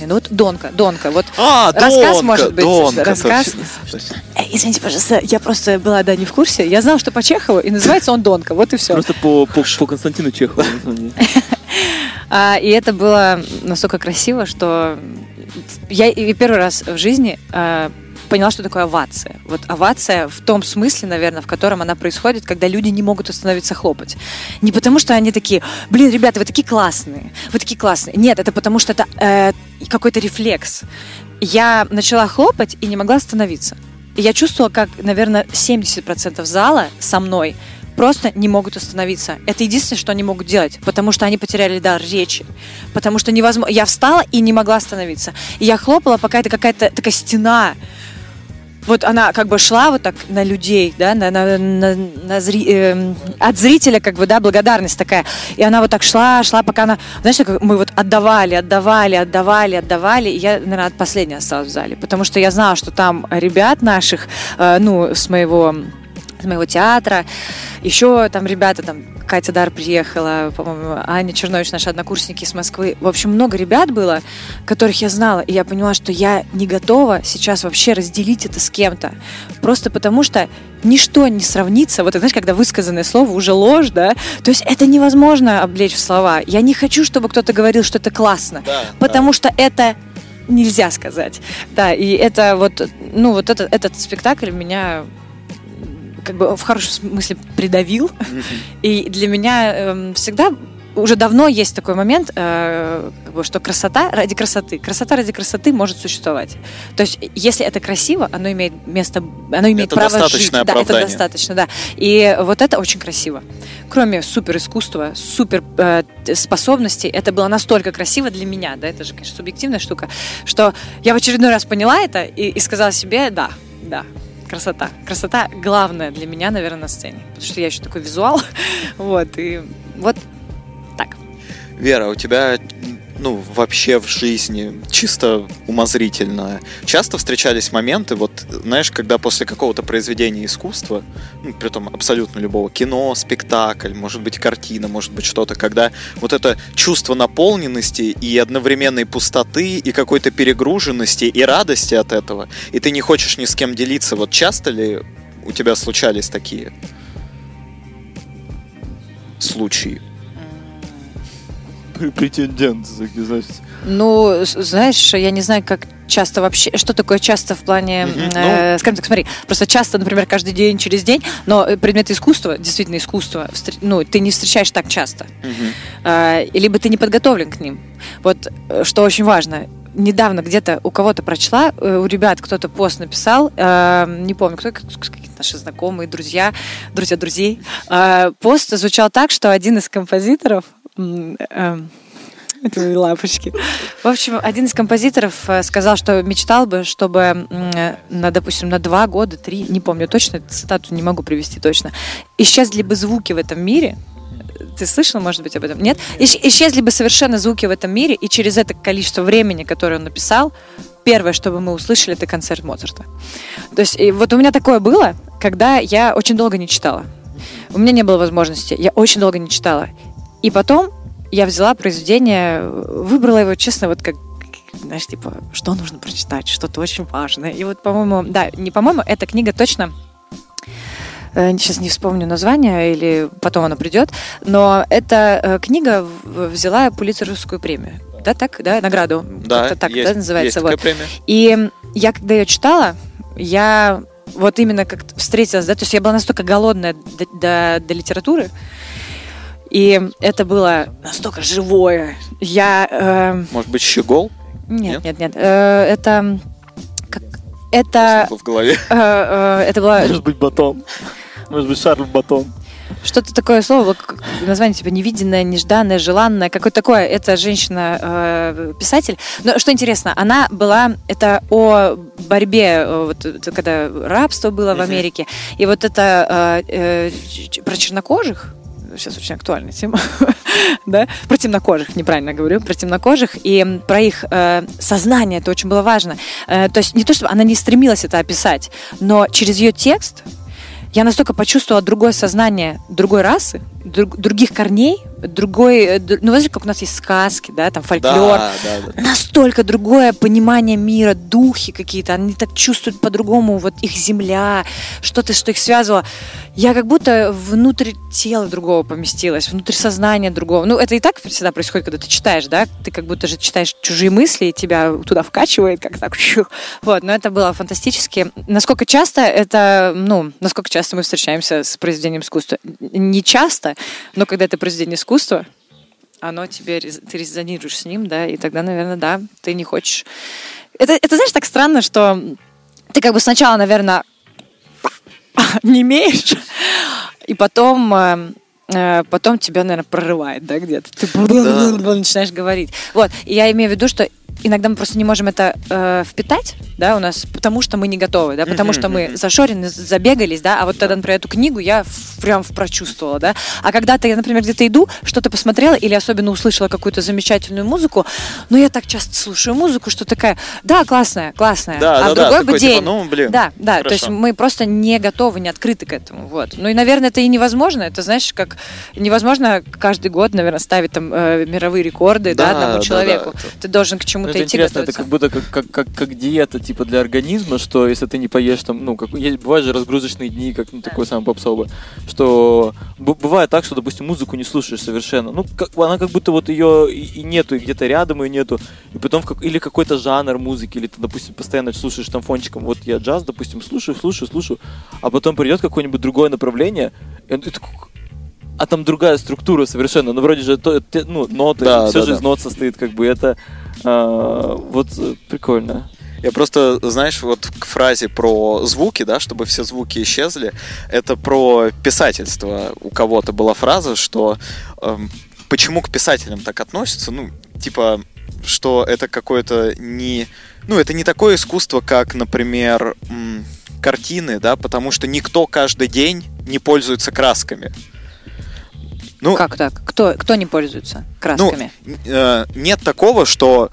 минут, Донка, Донка, вот А, Рассказ, Донка, может быть, Донка, рассказ. точно, точно. Извините, пожалуйста, я просто была, да, не в курсе. Я знала, что по Чехову, и называется он Донка, вот и все. Просто по, по, по Константину Чехову. А, и это было настолько красиво, что я и первый раз в жизни а, поняла, что такое овация. Вот овация в том смысле, наверное, в котором она происходит, когда люди не могут остановиться хлопать. Не потому, что они такие, блин, ребята, вы такие классные, вы такие классные. Нет, это потому, что это э, какой-то рефлекс. Я начала хлопать и не могла остановиться. И я чувствовала, как, наверное, 70% зала со мной просто не могут остановиться. Это единственное, что они могут делать, потому что они потеряли дар речи. Потому что невозможно... Я встала и не могла остановиться. И я хлопала, пока это какая-то такая стена вот она как бы шла вот так на людей, да, на, на, на, на зри, э, от зрителя как бы, да, благодарность такая. И она вот так шла, шла, пока она, знаешь, как мы вот отдавали, отдавали, отдавали, отдавали. И я, наверное, последняя осталась в зале, потому что я знала, что там ребят наших, э, ну, с моего с моего театра. Еще там ребята, там Катя Дар приехала, по-моему, Аня Чернович, наши однокурсники из Москвы. В общем, много ребят было, которых я знала, и я поняла, что я не готова сейчас вообще разделить это с кем-то. Просто потому что ничто не сравнится. Вот, знаешь, когда высказанное слово уже ложь, да? То есть это невозможно облечь в слова. Я не хочу, чтобы кто-то говорил, что это классно. Да, потому что это нельзя сказать. Да, и это вот, ну, вот этот, этот спектакль меня как бы в хорошем смысле придавил. И для меня э, всегда уже давно есть такой момент, э, как бы, что красота ради красоты, красота ради красоты может существовать. То есть, если это красиво, оно имеет место, оно имеет Это право жить. Да, это оправдание. достаточно, да. И вот это очень красиво. Кроме супер искусства, супер э, способностей, это было настолько красиво для меня, да, это же, конечно, субъективная штука, что я в очередной раз поняла это и, и сказала себе, да, да, красота. Красота главная для меня, наверное, на сцене. Потому что я еще такой визуал. Вот, и вот так. Вера, у тебя ну, вообще в жизни, чисто умозрительно, часто встречались моменты, вот, знаешь, когда после какого-то произведения искусства, ну, притом абсолютно любого, кино, спектакль, может быть, картина, может быть, что-то, когда вот это чувство наполненности и одновременной пустоты, и какой-то перегруженности, и радости от этого, и ты не хочешь ни с кем делиться, вот часто ли у тебя случались такие случаи? Претендент, значит. Ну, знаешь, я не знаю, как часто вообще, что такое часто в плане, Мгм, э, скажем так, смотри, просто часто, например, каждый день, через день, но э, предметы искусства, действительно искусство, ну, ты не встречаешь так часто. Э, либо ты не подготовлен к ним. Вот э, что очень важно. Недавно где-то у кого-то прочла, э, у ребят кто-то пост написал, э, не помню, кто, наши знакомые, друзья, друзья друзей. Э, Пост звучал так, что один из композиторов эм, это мои лапочки. В общем, один из композиторов э, сказал, что мечтал бы, чтобы э, на, допустим, на два года, три, не помню точно, цитату не могу привести точно, исчезли бы звуки в этом мире. Ты слышал, может быть, об этом? Нет? Исч- Исчезли бы совершенно звуки в этом мире, и через это количество времени, которое он написал, первое, что бы мы услышали, это концерт Моцарта. То есть, и вот у меня такое было, когда я очень долго не читала. У меня не было возможности, я очень долго не читала. И потом я взяла произведение, выбрала его, честно, вот как знаешь, типа, что нужно прочитать, что-то очень важное. И вот, по-моему, да, не по-моему, эта книга точно сейчас не вспомню название, или потом она придет, но эта э, книга взяла Пулитцеровскую премию. Да, так, да, награду. Да, Как-то так, есть, да, называется. есть вот. такая премия. И я, когда ее читала, я вот именно как встретилась, да, то есть я была настолько голодная до, до- до литературы, и это было настолько живое. Я... э, Может быть, Щегол? нет, нет, нет. э, это... Как, это... В голове. э, э, это было Может быть, Батон. Может быть, Шарль Батон. Что-то такое слово, название типа невиденное, нежданное, желанное, какое-то такое. Это женщина-писатель. Но что интересно, она была, это о борьбе, э, вот, когда рабство было в. Америке, и вот это э, э, про чернокожих, сейчас очень актуальная тема, да, про темнокожих, неправильно говорю, про темнокожих и про их э, сознание, это очень было важно. Э, то есть не то, чтобы она не стремилась это описать, но через ее текст я настолько почувствовала другое сознание другой расы, друг- других корней, другой, э, ну, знаешь, как у нас есть сказки, да, там фольклор, Да, да, да. настолько другое понимание мира, духи какие-то, они так чувствуют по-другому, вот их земля, что-то, что их связывало. Я как будто внутрь тела другого поместилась, внутрь сознания другого. Ну, это и так всегда происходит, когда ты читаешь, да, ты как будто же читаешь чужие мысли, и тебя туда вкачивает, как так, вот, но это было фантастически. Насколько часто это, ну, насколько часто мы встречаемся с произведением искусства? Не часто, но когда это произведение искусства, оно тебе, ты резонируешь с ним, да, и тогда, наверное, да, ты не хочешь... Это, это знаешь, так странно, что ты как бы сначала, наверное, не имеешь, и потом, э, э, потом тебя, наверное, прорывает, да, где-то. Ты начинаешь говорить. Вот, и я имею в виду, что иногда мы просто не можем это э, впитать, да, у нас, потому что мы не готовы, да, потому что мы зашорены, забегались, да, а вот тогда, например, эту книгу я в- прям прочувствовала, да, а когда ты, например, где-то иду, что-то посмотрела или особенно услышала какую-то замечательную музыку, ну, я так часто слушаю музыку, что такая, да, классная, классная, Да, а да, в да, другой такой, бы типа, день, ну, блин, да, да, то есть хорошо. мы просто не готовы, не открыты к этому, вот. Ну и, наверное, это и невозможно, это, знаешь, как невозможно каждый год, наверное, ставить там э, мировые рекорды, да, Да, одному да, человеку. да, это- Ты должен к Ну, это идти интересно, это готовиться. как будто как, как, как, как диета, типа, для организма, что если ты не поешь там, ну, как, есть, бывают же разгрузочные дни, как ну, такой самый попсовый, что б- бывает так, что, допустим, музыку не слушаешь совершенно, ну, как, она как будто вот ее и, и нету, и где-то рядом ее нету, и потом в как, или какой-то жанр музыки, или ты, допустим, постоянно слушаешь там фончиком, вот я джаз, допустим, слушаю, слушаю, слушаю, а потом придет какое-нибудь другое направление, и, такой, а там другая структура совершенно, ну вроде же то, те- ну, ноты, Да, все да, же да. из нот состоит, как бы это а, вот э, прикольно. Я просто, знаешь, вот к фразе про звуки, да, чтобы все звуки исчезли, это про писательство. У кого-то была фраза, что эм, почему к писателям так относятся, ну, типа, что это какое-то не... Ну, это не такое искусство, как, например, м, картины, да, потому что никто каждый день не пользуется красками. Ну, Как так? Кто, кто не пользуется красками? ну, э, нет такого, что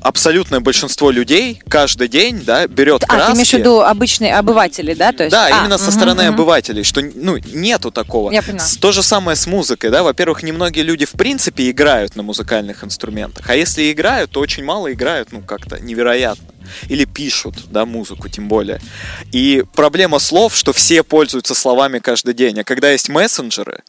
абсолютное большинство людей каждый день, да, берет а, краски. ты имеешь в виду обычные обыватели, да? То есть, Да, а, именно со мгм, стороны мгм. обывателей, что ну нету такого. Я поняла. То же самое с музыкой, да. Во-первых, немногие люди в принципе играют на музыкальных инструментах, а если играют, то очень мало играют, ну как-то невероятно. Или пишут, да, музыку тем более. И проблема слов, что все пользуются словами каждый день, а когда есть мессенджеры,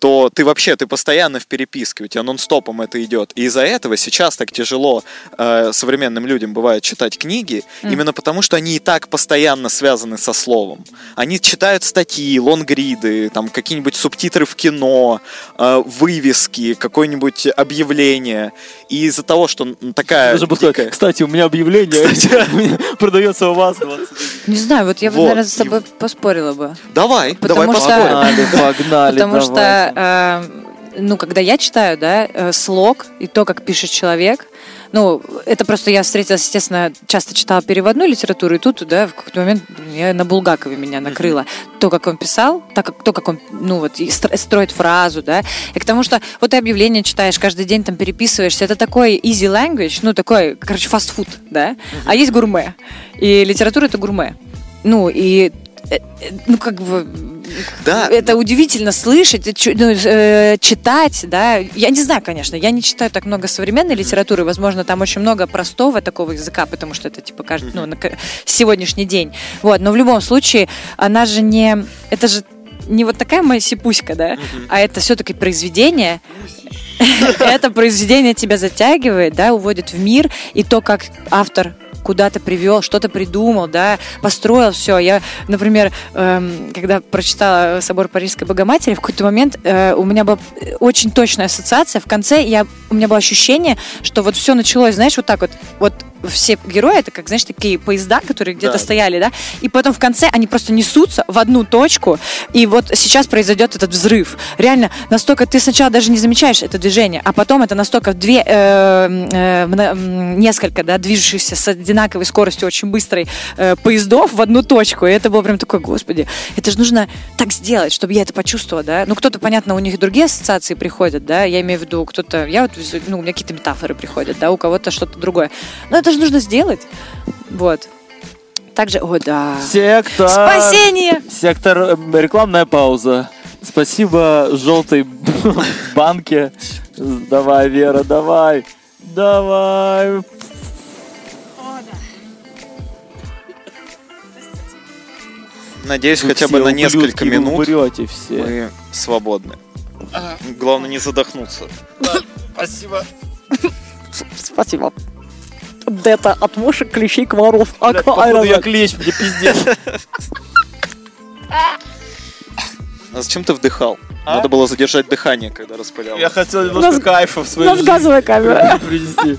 то ты вообще, ты постоянно в переписке, у тебя нон-стопом это идет. И из-за этого сейчас так тяжело э, современным людям бывает читать книги, именно потому что они и так постоянно связаны со словом. Они читают статьи, лонгриды, там какие-нибудь субтитры в кино, э, вывески, какое-нибудь объявление. И из-за того, что такая сказать, дикая- Кстати, у меня объявление продается у вас 20 Не знаю, вот я бы, наверное, с тобой поспорила бы. Давай, Потому давай что- поспорим. Погнали, погнали, Потому что. Э, ну, когда я читаю, да, э, слог и то, как пишет человек, ну, это просто я встретилась, естественно, часто читала переводную литературу, и тут, да, в какой-то момент я на Булгакове меня накрыло. То, как он писал, так как, то, как он, ну, вот, и стро- строит фразу, да, и к тому, что вот ты объявление читаешь, каждый день там переписываешься, это такой easy language, ну, такой, короче, фастфуд, да, а есть гурме, и литература — это гурме. Ну, и э, э, ну, как бы, Да. это удивительно слышать, э, ну, э, читать, да. Я не знаю, конечно, я не читаю так много современной литературы, возможно, там очень много простого такого языка, потому что это типа каждый, ну, на сегодняшний день. Вот, но в любом случае, она же не, это же не вот такая моя сипуська, да, а это все-таки произведение. Это произведение тебя затягивает, да, уводит в мир, и то, как автор куда-то привел, что-то придумал, да, построил все. Я, например, эм, когда прочитала собор Парижской Богоматери, в какой-то момент э, у меня была очень точная ассоциация. В конце я, у меня было ощущение, что вот все началось, знаешь, вот так вот, вот все герои, это как, знаешь, такие поезда, которые где-то Да. стояли, да, и потом в конце они просто несутся в одну точку, и вот сейчас произойдет этот взрыв. Реально, настолько ты сначала даже не замечаешь это движение, а потом это настолько две, э, э, несколько, да, движущихся с одинаковой скоростью очень быстрой э, поездов в одну точку, и это было прям такое, господи, это же нужно так сделать, чтобы я это почувствовала, да. Ну, кто-то, понятно, у них другие ассоциации приходят, да, я имею в виду, кто-то, я вот, ну, у меня какие-то метафоры приходят, да, у кого-то что-то другое. Но это же нужно сделать, вот. Также, о, да. Сектор. Спасение! Сектор, э, рекламная пауза. Спасибо желтой банке. Давай, Вера, давай. Давай. Надеюсь, Вы хотя бы на несколько минут умрете все. мы свободны. Главное не задохнуться. Спасибо. Спасибо. Это от мушек, клещей, комаров. Походу я клещ, мне пиздец. А зачем ты вдыхал? А? Надо было задержать дыхание, когда распылял. Я хотел У немножко нас- кайфа в У свою нас жизнь газовая камера. принести.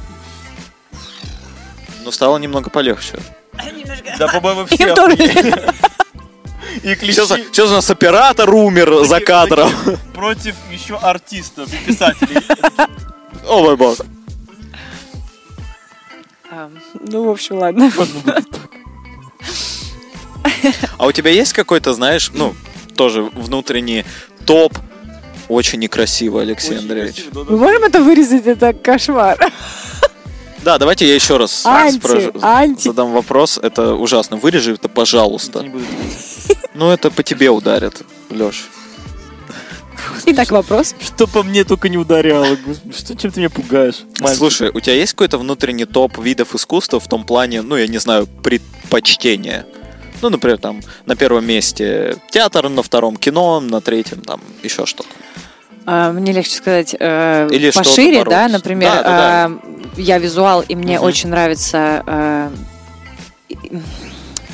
Но стало немного полегче. Да, по-моему, Им все. тоже. И клещи Сейчас, сейчас у нас оператор умер за кадром. против еще артистов и писателей. О мой бог. А, Ну, в общем, ладно. А у тебя есть какой-то, знаешь, ну, тоже внутренний топ? Очень некрасиво, Алексей Андреевич. Мы можем это вырезать? Это кошмар. Да, давайте я еще раз Анти, спрошу- анти. задам вопрос. Это ужасно. Вырежи это, пожалуйста. Ну, это по тебе ударит, Леш. Итак, вопрос. Что по мне только не ударяло. Что, чем ты меня пугаешь? мальчик? Слушай, у тебя есть какой-то внутренний топ видов искусства в том плане, ну, я не знаю, предпочтения? Ну, например, там на первом месте театр, на втором кино, на третьем там еще что-то. А, Мне легче сказать э, Или пошире, да, например, Да, да, э, я визуал, и мне Мгм. очень нравится э,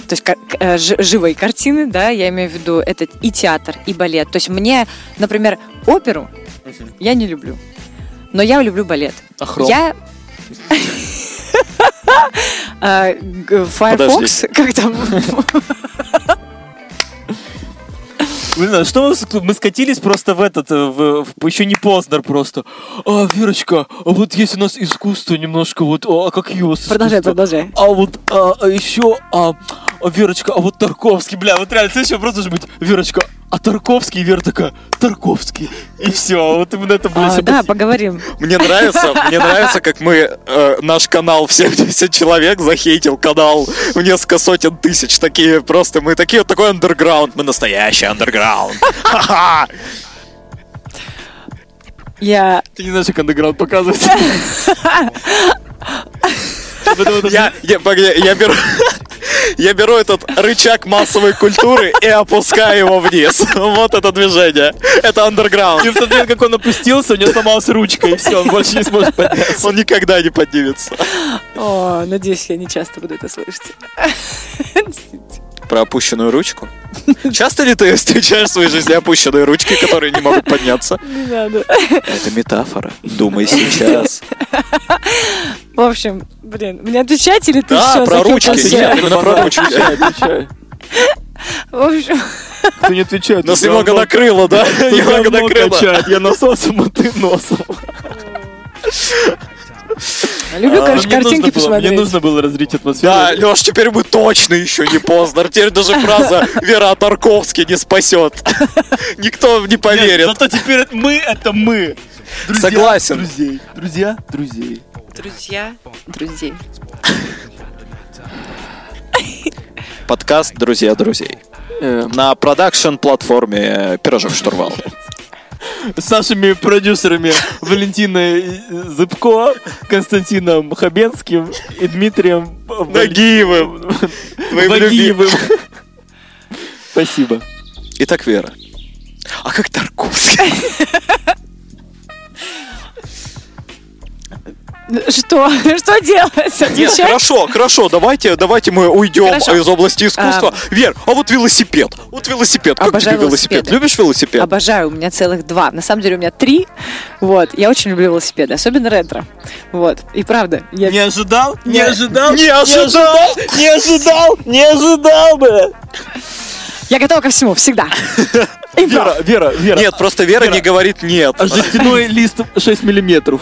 то есть э, жи- живые картины, да, я имею в виду это и театр, и балет. То есть мне, например, оперу я не люблю, но я люблю балет. А хром? Я А, Firefox, как там? Блин, а что мы, скатились просто в этот, э, в, в- еще не Познер просто. А, Верочка, а вот есть у нас искусство немножко, вот, а как его Продолжай, продолжай. А вот а, а еще, а, а, Верочка, а вот Тарковский, бля, вот реально, следующий вопрос должен быть, Верочка, а Тарковский, Вера такая, Тарковский. И все, вот именно это будет А, Да, по- поговорим. Мне нравится, мне нравится, как мы э, наш канал в 70 человек захейтил канал в несколько сотен тысяч. Такие просто, мы такие вот такой андерграунд, мы настоящий андерграунд. Ха-ха. Я Ты не знаешь, как андеграунд это вот Я, я беру, я беру этот рычаг массовой культуры и опускаю его вниз. Вот это движение. Это андерграунд. И в тот момент, как он опустился, у него сломалась ручка, и все, он больше не сможет подняться. Он никогда не поднимется. О, надеюсь, я не часто буду это слышать. Про опущенную ручку. Часто ли ты встречаешь в своей жизни опущенные ручки, которые не могут подняться? Не надо. Это метафора. Думай сейчас. В общем, блин, мне отвечать или ты Да, все про ручки. Нет, именно про ручки. Отвечай, отвечай. В общем, Кто не отвечает? Нас немного накрыло, да? Немного накрыло. Я насосом, а ты носом. люблю, А, мне картинки нужно было- посмотреть. Мне нужно было разрить атмосферу. Да, Леш, теперь мы точно еще не поздно. Теперь даже фраза Вера Тарковский не спасет. Никто не поверит. Зато теперь мы — это мы. Согласен. Друзей. Друзья друзей. Друзья, друзей. Подкаст «Друзья друзей». Э, На продакшн-платформе «Пирожок Штурвал». С нашими продюсерами Валентиной Зыбко, Константином Хабенским и Дмитрием Нагиевым. Твоим Вагиевым. Спасибо. Итак, Вера. А как Тарковский? Что? Что делать? Нет, хорошо, хорошо, давайте, давайте мы уйдем Хорошо. из области искусства. Вер, а вот велосипед. Вот велосипед. Как Обожаю тебе велосипед? велосипеды. Любишь велосипед? Обожаю, у меня целых два. На самом деле у меня три. Вот. Я очень люблю велосипеды, особенно ретро. Вот. И правда, я Не ожидал? Не ожидал? Не ожидал! Не ожидал! Не ожидал бы! Я готова ко всему, всегда. Вера, Вера, Вера. Нет, просто Вера Вера. не говорит нет. А жестяной лист 6 миллиметров.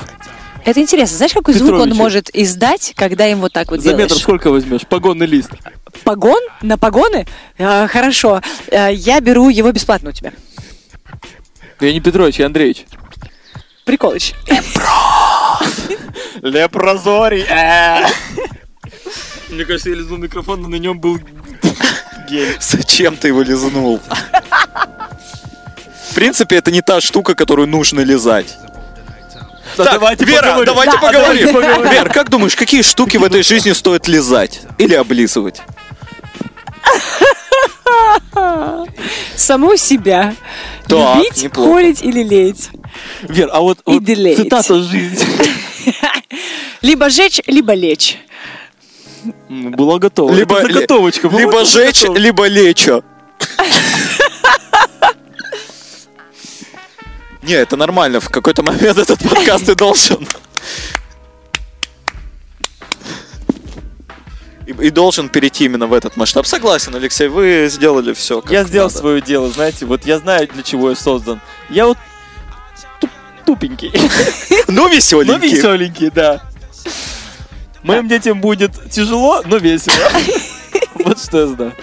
Это интересно. Знаешь, какой звук он может издать, когда им вот так вот За метр делаешь? сколько возьмешь? Погонный лист. Погон? На погоны? А, хорошо. А, я беру его бесплатно у тебя. Я не Петрович, я Андреевич. Приколыч. Лепрозорий. Э. Мне кажется, я лизнул микрофон, но на нем был гель. Зачем ты его лизнул? принципе, это не та штука, которую нужно лизать. Давайте Вера, поговорим. давайте Да, поговорим. Вер, как думаешь, какие штуки в этой жизни стоит лизать или облизывать? Саму себя. Так, Любить, неплохо. холить или лелеять. Вер, а вот, И вот цитата жизни. Либо жечь, либо лечь. Была готова. Либо, Это заготовочка. была либо жечь, заготовка. либо лечо. Не, это нормально. В какой-то момент этот подкаст и должен. И, и должен перейти именно в этот масштаб. Согласен, Алексей, вы сделали все. Я сделал свое дело, знаете, вот я знаю, для чего я создан. Я вот туп- тупенький, Ну, веселенький. веселенький, да. Моим детям будет тяжело, но весело. Вот что я знаю.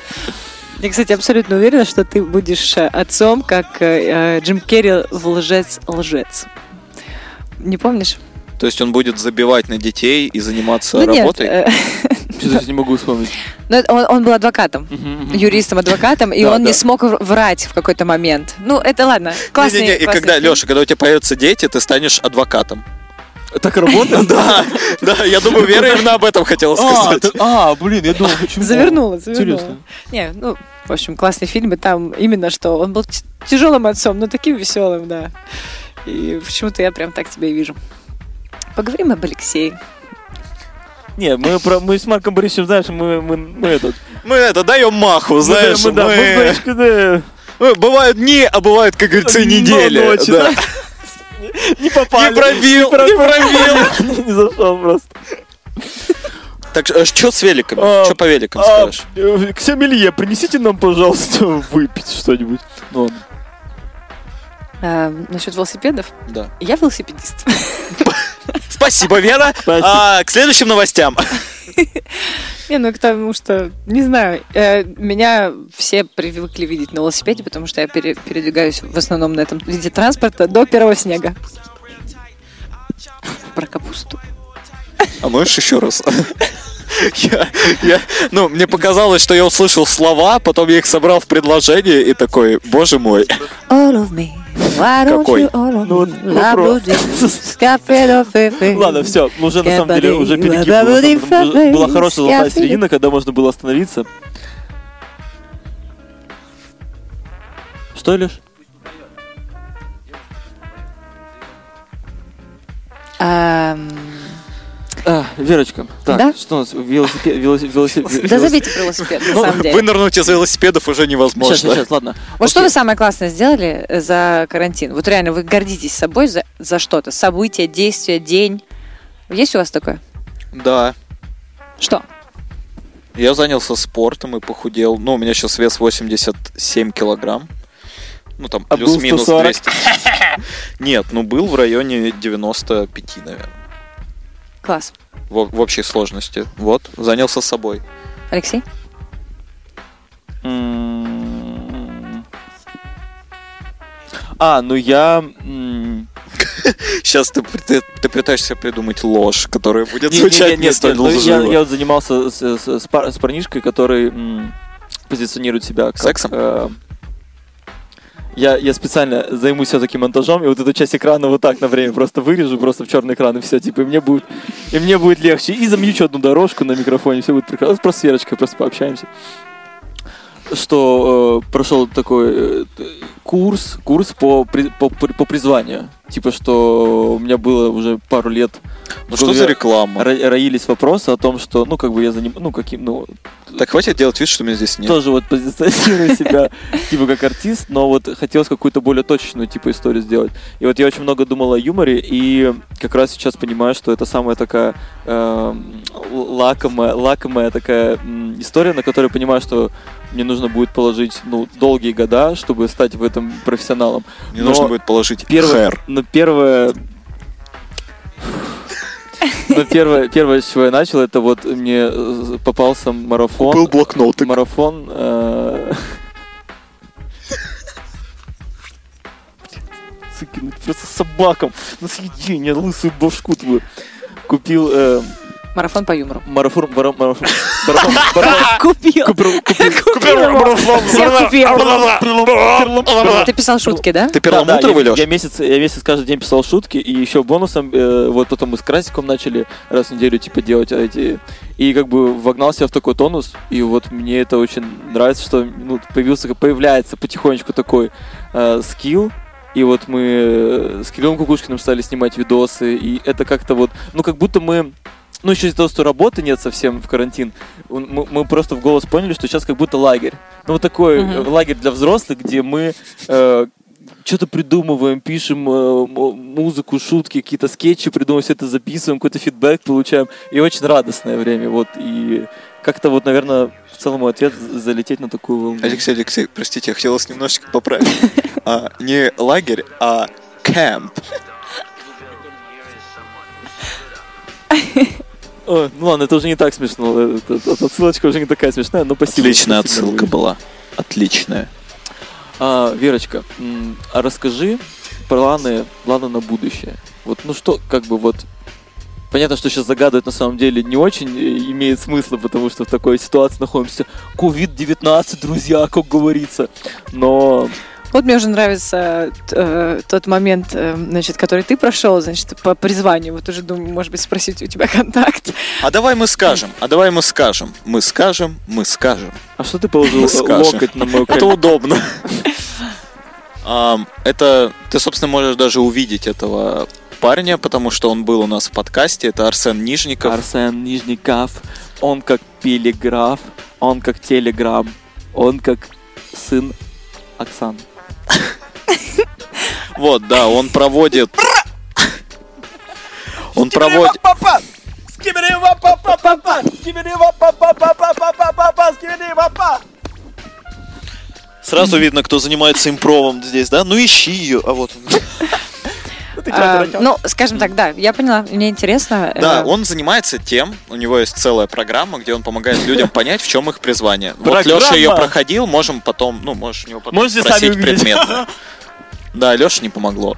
Я, кстати, абсолютно уверена, что ты будешь э, отцом, как э, э, Джим Керри в «Лжец-лжец». Не помнишь? То есть он будет забивать на детей и заниматься ну нет. работой? э, Что-то не могу вспомнить. ну, это он, он был адвокатом, юристом-адвокатом, и Да, он да. не смог врать в какой-то момент. Ну, это ладно. Классный, Не-не-не, и классный когда, фильм. Леша, когда у тебя появятся дети, ты станешь адвокатом. Так работает? Да, да, я думаю, Вера именно об этом хотела А, сказать. а, блин, я думал, почему? Завернула, завернула. Интересно. Не, ну, в общем, классный фильм, и там именно что он был тяжелым отцом, но таким веселым, да. И почему-то я прям так тебя и вижу. Поговорим об Алексее. Не, мы, про, мы с Марком Борисовичем, знаешь, мы, мы, мы этот... Мы это даем маху, знаешь, мы, да, мы, мы- бывают дни, а бывают, как говорится, недели. ночи, да. да. Не попали. Не пробил, не пробил. Не зашел просто. Так что с великами? А, Что по великам А, скажешь? э, Ксамелье, принесите нам, пожалуйста, выпить что-нибудь. Ну, А, насчет велосипедов. Да. Я велосипедист. Спасибо, Вера. Спасибо. А, к следующим новостям. Не, ну потому что, не знаю, э, меня все привыкли видеть на велосипеде, потому что я пере- передвигаюсь в основном на этом виде транспорта до первого снега. Про капусту. А можешь еще раз? Я, я- ну, мне показалось, что я услышал слова, потом я их собрал в предложение и такой, боже мой. All of me. Какой? Ну fefe. Ладно, все, мы уже на самом деле уже перегибнули. Была хорошая золотая середина, когда можно было остановиться. Что, Леш? Ам, А, Верочка, так, Да? что у нас? Велосипед, велосипед, велосипед. Да забейте про велосипед, на Ну, самом деле. вынырнуть из велосипедов уже Сейчас, невозможно. сейчас, ладно. Вот что вы самое классное сделали э, за карантин? Вот реально, вы гордитесь собой за, за что-то? Событие, действие, день? Есть у вас такое? Да. Что? Я занялся спортом и похудел. Ну, у меня сейчас вес 87 килограмм. Ну, там А плюс-минус 140? 200. Нет, ну был в районе 95, наверное. Класс. В, в общей сложности. Вот, занялся собой. Алексей? А, ну я... Сейчас ты, ты, ты пытаешься придумать ложь, которая будет звучать не- не столь ну, я, я вот занимался с, с- с пар- с парнишкой, который м, позиционирует себя как... Сексом? э, я, я специально займусь все-таки монтажом, и вот эту часть экрана вот так на время просто вырежу, просто в черный экран, и все, типа, и мне будет, и мне будет легче. И замьючу одну дорожку на микрофоне, все будет прекрасно. Просто с Верочкой просто пообщаемся. Что э, прошел такой э, курс, курс по, при- по, по призванию. Типа, что у меня было уже пару лет Ну что за реклама? ро- роились вопросы о том, что, ну, как бы я заним... ну, каким, ну, Так хватит делать вид, что меня здесь нет. тоже вот позиционирую себя, типа, как артист, но вот хотелось какую-то более точечную, типа, историю сделать. И вот я очень много думал о юморе, и как раз сейчас понимаю, что это самая такая л- лакомая, лакомая такая история, на которую понимаю, что мне нужно будет положить, ну, долгие года, чтобы стать в этом профессионалом. Мне Но нужно будет положить Первое, хэр. но первое... Но первое, первое, с чего я начал, это вот мне э, попался марафон. Купил блокноты. Марафон. э, просто собакам на съедение лысую башку твою. Купил э, Марафон по юмору. Марафон, мара- марафон. Купил. Купил-. Ты писал шутки, да? Ты перламутровый, я, Леш? я месяц, я месяц каждый день писал шутки, и еще бонусом, э, вот потом мы с Красиком начали раз в неделю, типа, делать эти... И как бы вогнал себя в такой тонус, и вот мне это очень нравится, что ну, появился, появляется потихонечку такой э, скилл, и вот мы э, с Кириллом Кукушкиным стали снимать видосы, и это как-то вот, ну как будто мы ну, еще из-за того, что работы нет совсем в карантин, мы, мы просто в голос поняли, что сейчас как будто лагерь. Ну, вот такой э, лагерь для взрослых, где мы э, что-то придумываем, пишем э, м- музыку, шутки, какие-то скетчи придумываем, все это записываем, какой-то фидбэк получаем. И очень радостное время, вот. И как-то вот, наверное, в целом мой ответ — залететь на такую волну. Алексей, Алексей, простите, я хотел вас немножечко поправить. А, не лагерь, а кэмп. Ой, ну ладно, это уже не так смешно. Это- это- Отсылочка уже не такая смешная, но спасибо. Отличная отсылка была. Отличная. А, Верочка, а расскажи планы, планы на будущее. Вот, ну что, как бы вот... Понятно, что сейчас загадывать на самом деле не очень э, имеет смысла, потому что в такой ситуации находимся. COVID-19, друзья, как говорится. Но Вот мне уже нравится э, тот момент, э, значит, который ты прошел, значит, по призванию. Вот уже думаю, может быть, спросить у тебя контакт. А давай мы скажем, а давай мы скажем. Мы скажем, мы скажем. а что ты положил локоть на мою Это удобно. Это, ты, собственно, можешь даже увидеть этого парня, потому что он был у нас в подкасте. Это Арсен Нижников. Арсен Нижников, он как пелеграф, он как телеграм, он как сын Оксан. Вот, да, он проводит... Он проводит... Сразу видно, кто занимается импровом здесь, да? Ну ищи ее, а вот он. А, ну, скажем так, да, я поняла, мне интересно. Да, Э, он занимается тем, у него есть целая программа, где он помогает людям понять, в чем их призвание. Вот? Леша ее проходил, можем потом, ну, можешь у него потом Можете спросить предметно. Да, Леше не помогло.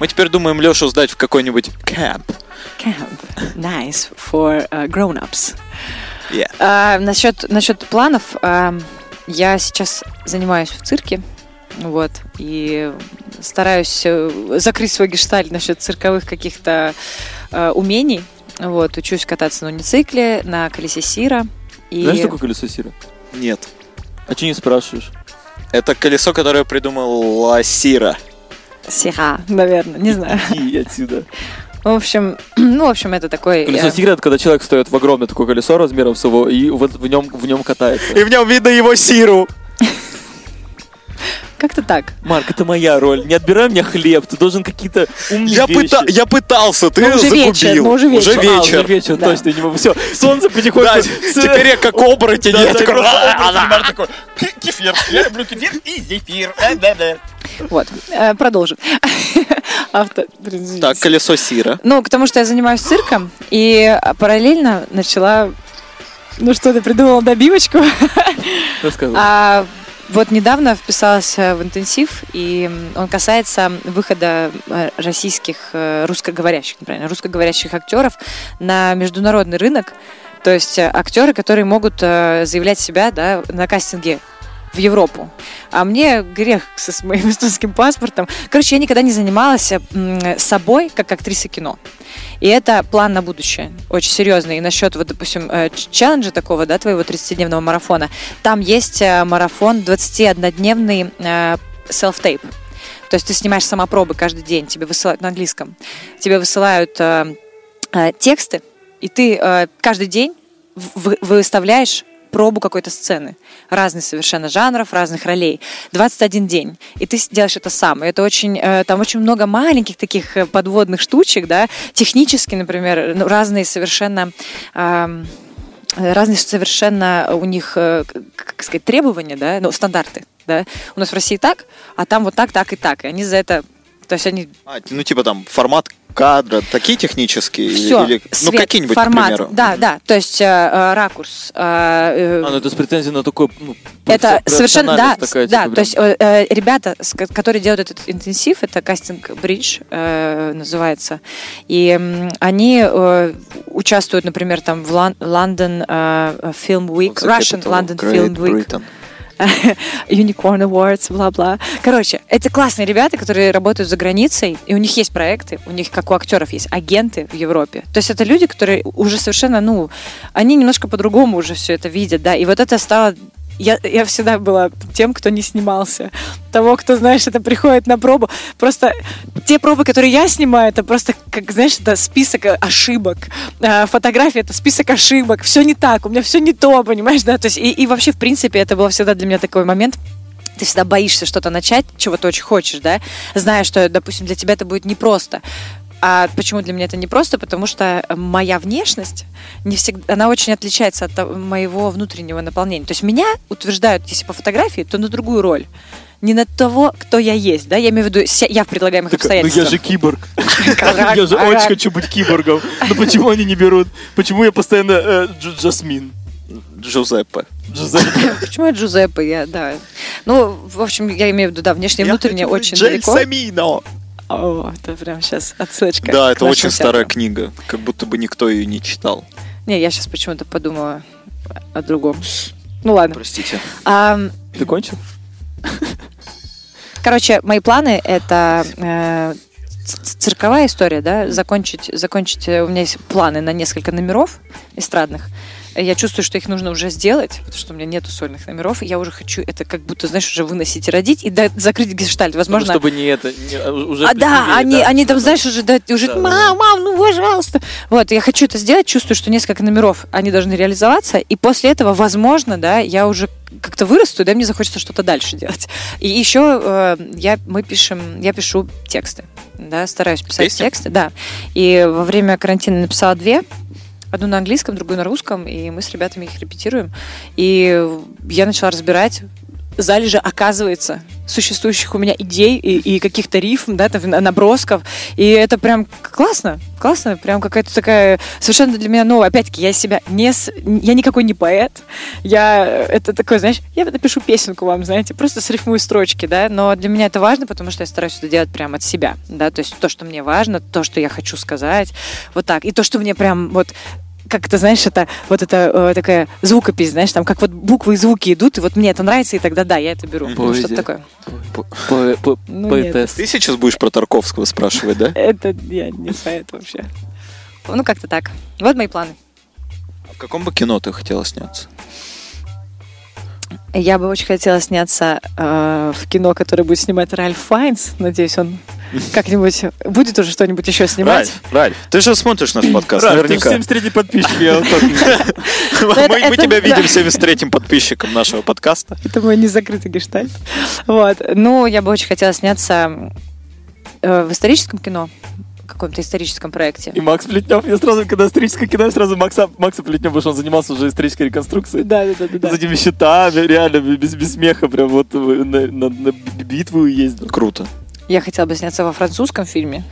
Мы теперь думаем Лешу сдать в какой-нибудь кэмп. Camp. Nice for uh, grown-ups. Yeah. А, насчет, насчет планов, а, я сейчас занимаюсь в цирке, вот, и стараюсь э, закрыть свой гештальт насчет цирковых каких-то э, умений, вот, учусь кататься на уницикле, на колесе Сира, и... Знаешь, что такое колесо Сира? Нет. А че не спрашиваешь? Это колесо, которое придумала Сира. Сира, наверное, не знаю. Иди отсюда. В общем, ну, в общем, это такой... Колесо э, Сира, это когда человек стоит в огромное такое колесо размером с его, и вот в нем, в нем катается. в нем видно его Сиру. Как-то так. Марк, это моя роль. Не отбирай мне хлеб, ты должен какие-то умные Я, вещи. пыта- я пытался, ты Ну, уже загубил. вечер, ну, уже вечер. Уже А, вечер. уже вечер, Да. точно, не могу. Все, солнце потихоньку... Да, теперь я как оборотень, Да, я да, такой... «А, а, а». Кефир. Я люблю кефир и зефир. Э, да, да. Вот, э, продолжим. Авто... Так, колесо Сира. Ну, потому что я занимаюсь цирком, и параллельно начала... Ну что, ты придумала добивочку? Рассказывай. А вот недавно вписалась в интенсив, и он касается выхода э, российских э, русскоговорящих, неправильно, русскоговорящих актеров на международный рынок. То есть э, актеры, которые могут заявлять себя да, на кастинге в Европу. А мне грех со с моим эстонским паспортом. Короче, я никогда не занималась собой как актриса кино. И это план на будущее, очень серьезный. И насчет, вот, допустим, э, челленджа такого, да, твоего 30-дневного марафона, там есть э, марафон 21-дневный э, self-tape. То есть ты снимаешь самопробы каждый день, тебе высылают на английском, тебе высылают э, э, тексты, и ты э, каждый день выставляешь пробу какой-то сцены. Разных совершенно жанров, разных ролей. 21 день. И ты делаешь это сам. И это очень, э, там очень много маленьких таких э, подводных штучек, да, технически, например, ну, разные совершенно э, разные совершенно у них, как сказать, требования, да, ну, стандарты, да. У нас в России так, а там вот так, так и так. И они за это, то есть они А, ну, типа там формат кадра, такие технические? или- Все, или- ну, какие-нибудь, формат. к примеру. Да, да, то есть э, э, ракурс. э, э, А, ну это с претензией на такой, ну, Это совершенно, да, такая, да, типа, то есть э, э, ребята, которые делают этот интенсив, это кастинг бридж э, называется, и м, они э, участвуют, например, там в Лон- London э, Film Week, Russian London Great Film Week, Britain. Unicorn Awards, бла-бла. Короче, это классные ребята, которые работают за границей, и у них есть проекты, у них, как у актеров, есть агенты в Европе. То есть это люди, которые уже совершенно, ну, они немножко по-другому уже все это видят, да, и вот это стало я, я всегда была тем, кто не снимался. Того, кто, знаешь, это приходит на пробу. Просто те пробы, которые я снимаю, это просто, как, знаешь, это список ошибок. Э, Фотография — это список ошибок. Все не так, у меня все не то, понимаешь, да? То есть, и, и вообще, в принципе, это было всегда для меня такой момент, ты всегда боишься что-то начать, чего ты очень хочешь, да, зная, что, допустим, для тебя это будет непросто. А почему для меня это непросто? Потому что моя внешность не всегда, она очень отличается от моего внутреннего наполнения. То есть меня утверждают, если по фотографии, то на другую роль. Не на того, кто я есть, да? Я имею в виду, я в предлагаемых Ну я обстоятельствах. же киборг. Я же очень хочу быть киборгом. Ну почему они не берут? Почему я постоянно э, Дж- Джасмин? Джузеппе. Джузеппе. Почему я Джузеппе? Я, да. Ну, в общем, я имею в виду, да, внешнее и внутреннее очень далеко. Джельсамино. О, это прям сейчас отсылочка. Да, это очень старая театру. книга. Как будто бы никто ее не читал. Не, я сейчас почему-то подумала о другом. Ну ладно. Простите. А, Ты кончил? короче, мои планы это э, цирковая история, да, закончить, закончить. э, У меня есть планы на несколько номеров эстрадных. Я чувствую, что их нужно уже сделать, потому что у меня нету сольных номеров, и я уже хочу это как будто, знаешь, уже выносить и родить, и да- закрыть гештальт. Возможно, Ну, чтобы не это, не- а, уже А, да, они, да, они там, знаешь, уже, да, уже, да, мам, мам, ну, пожалуйста. Вот, я хочу это сделать, чувствую, что несколько номеров, они должны реализоваться, и после этого, возможно, да, я уже как-то вырасту, да, мне захочется что-то дальше делать. И еще э, я, мы пишем, я пишу тексты, да, стараюсь писать Песни? тексты, да. И во время карантина написала две, Одну на английском, другую на русском, и мы с ребятами их репетируем. И я начала разбирать залежи, оказывается, существующих у меня идей и, и каких-то рифм, да, там, набросков. И это прям классно, классно, прям какая-то такая совершенно для меня новая. Опять-таки, я себя не... с- Я никакой не поэт. Я... Это такой, знаешь, я напишу песенку вам, знаете, просто срифмую строчки, да, но для меня это важно, потому что я стараюсь это делать прямо от себя, да, то есть то, что мне важно, то, что я хочу сказать, вот так. И то, что мне прям вот как это, знаешь, это вот это э, такая звукопись, знаешь, там как вот буквы и звуки идут, и вот мне это нравится, и тогда да, я это беру. Ну, что-то такое. По- по- Ну, Поэтесс. Ты сейчас будешь про Тарковского спрашивать, да? Это я не поэт вообще. Ну, как-то так. Вот мои планы. В каком бы кино ты хотела сняться? Я бы очень хотела сняться э, в кино, которое будет снимать Ральф Файнс. Надеюсь, он как-нибудь будет уже что-нибудь еще снимать. Ральф, Ральф, ты же смотришь наш подкаст, Ральф, ты наверняка. 73 подписчик, я вот так- Мы, тебя видим 73-м подписчиком нашего подкаста. Это мой незакрытый гештальт. Вот. Ну, я бы очень хотела сняться э, в историческом кино, каком-то историческом проекте. И Макс Плетнев, я сразу, когда историческое кино, я сразу Макса, Макса Плетнев, потому что он занимался уже исторической реконструкцией. Да, да, да, да. С этими щитами, реально, без, без смеха, прям вот на, на- на битву ездил. Круто. Я хотела бы сняться во французском фильме.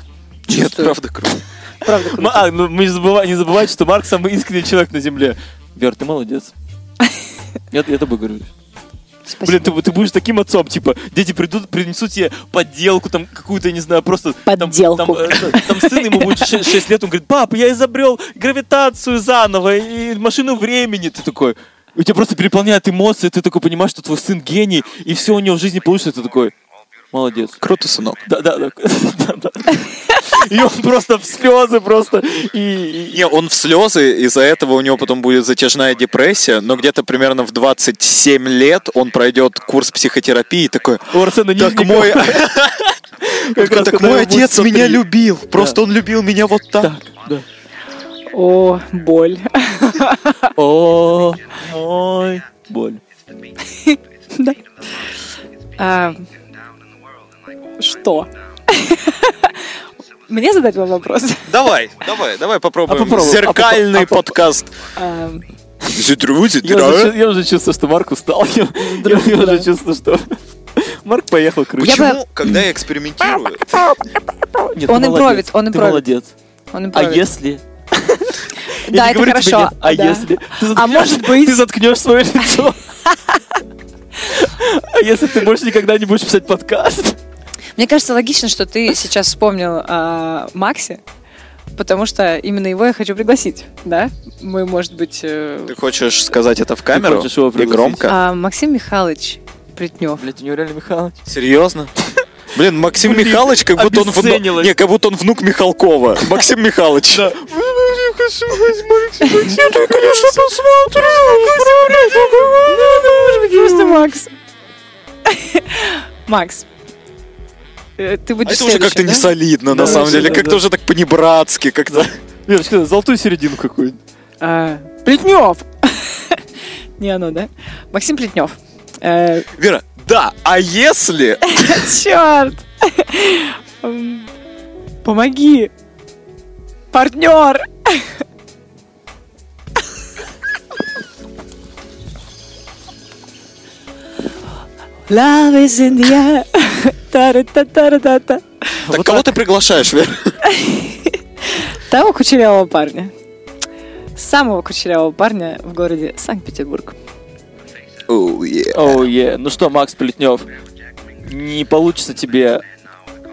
Нет, Чувствую. правда круто. Правда, Ну, круто. а, ну, мы не, забывай- не забывайте, что Марк самый искренний человек на земле. Вер, ты молодец. Я, я тобой говорю. Спасибо. Блин, ты, ты будешь таким отцом, типа, дети придут, принесут тебе подделку, там, какую-то, не знаю, просто... там- Подделку. Там, э, там сын ему будет 6, лет, он говорит, пап, я изобрел гравитацию заново и машину времени. Ты такой, у тебя просто переполняют эмоции, ты такой понимаешь, что твой сын гений, и все у него в жизни получится, ты такой, молодец. Круто, сынок. Да, да, да. И он просто в слезы просто. И, Не, он в слезы, из-за этого у него потом будет затяжная депрессия, но где-то примерно в 27 лет он пройдет курс психотерапии и такой, у Арсена так мой, так мой отец 103. меня любил, просто он любил меня вот так. О, боль. О, мой боль. Да. А, Что? Мне задать вам вопрос? Давай, давай, давай попробуем. А попробуй, Зеркальный а попро- а подкаст. А, Зитру, Я уже, чувствую, что Марк устал. Я, уже чувствую, что Марк поехал крыше. Я бы- Почему, когда я экспериментирую, Нет, Он ты импровит, молодец, он ты импровит. молодец. Он А если... Я Да, это говорю хорошо. нет, а Да. если... Ты А может быть- Ты заткнешь свое лицо. А если ты больше никогда не будешь писать подкаст? Мне кажется, логично, что ты сейчас вспомнил о Максе, потому что именно его я хочу пригласить, да? Мы, может быть... э, ты хочешь сказать это в камеру хочешь его и громко? а, Максим Михайлович Плетнев. Блять, у него реально Михайлович. Серьезно? Блин, Максим Блин, Михайлович, как будто он внук... Не, как будто он внук Михалкова. Максим Михайлович. Да. Может быть, просто Макс. Макс. Э, Ты А будешь это уже как-то да? не солидно, на Да, самом да, деле. да, Как-то да. уже так по-небратски, как-то. Верочка, золотую середину какую-нибудь. А, Плетнев. Не оно, да? Максим Плетнев. Э, Вера, да, а если... Черт! Помоги! Партнер! Love is in the air. Та-ра-та-та-ра-та-та. Так кого ты приглашаешь, Вера? Того кучерявого парня. Самого кучерявого парня в городе Санкт-Петербург. Оу, е. Оу, е. Ну что, Макс Плетнев, не получится тебе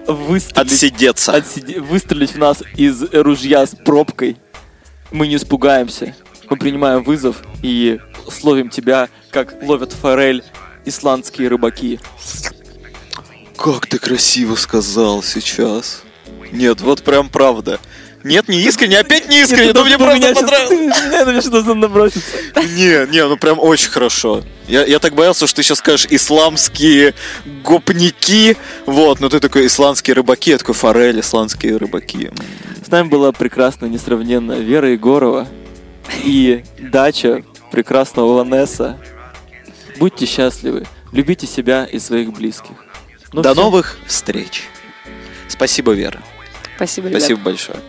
выстрелить, Отсидеться. отсиде- выстрелить в нас из ружья с пробкой. Мы не испугаемся. Мы принимаем вызов и словим тебя, как ловят форель исландские рыбаки. Как ты красиво сказал сейчас. Нет, вот прям правда. Нет, не искренне, опять не искренне, но мне правда понравилось. Меня на меня что-то набросится. Не, не, ну прям очень хорошо. Я, я так боялся, что ты сейчас скажешь исламские гопники. Вот, но ты такой исландские рыбаки, я такой форель, исландские рыбаки. С нами была прекрасная, несравненная Вера Егорова и дача прекрасного Ванесса. Будьте счастливы, любите себя и своих близких. Ну До всё. новых встреч. Спасибо, Вера. Спасибо, ребята. Спасибо большое.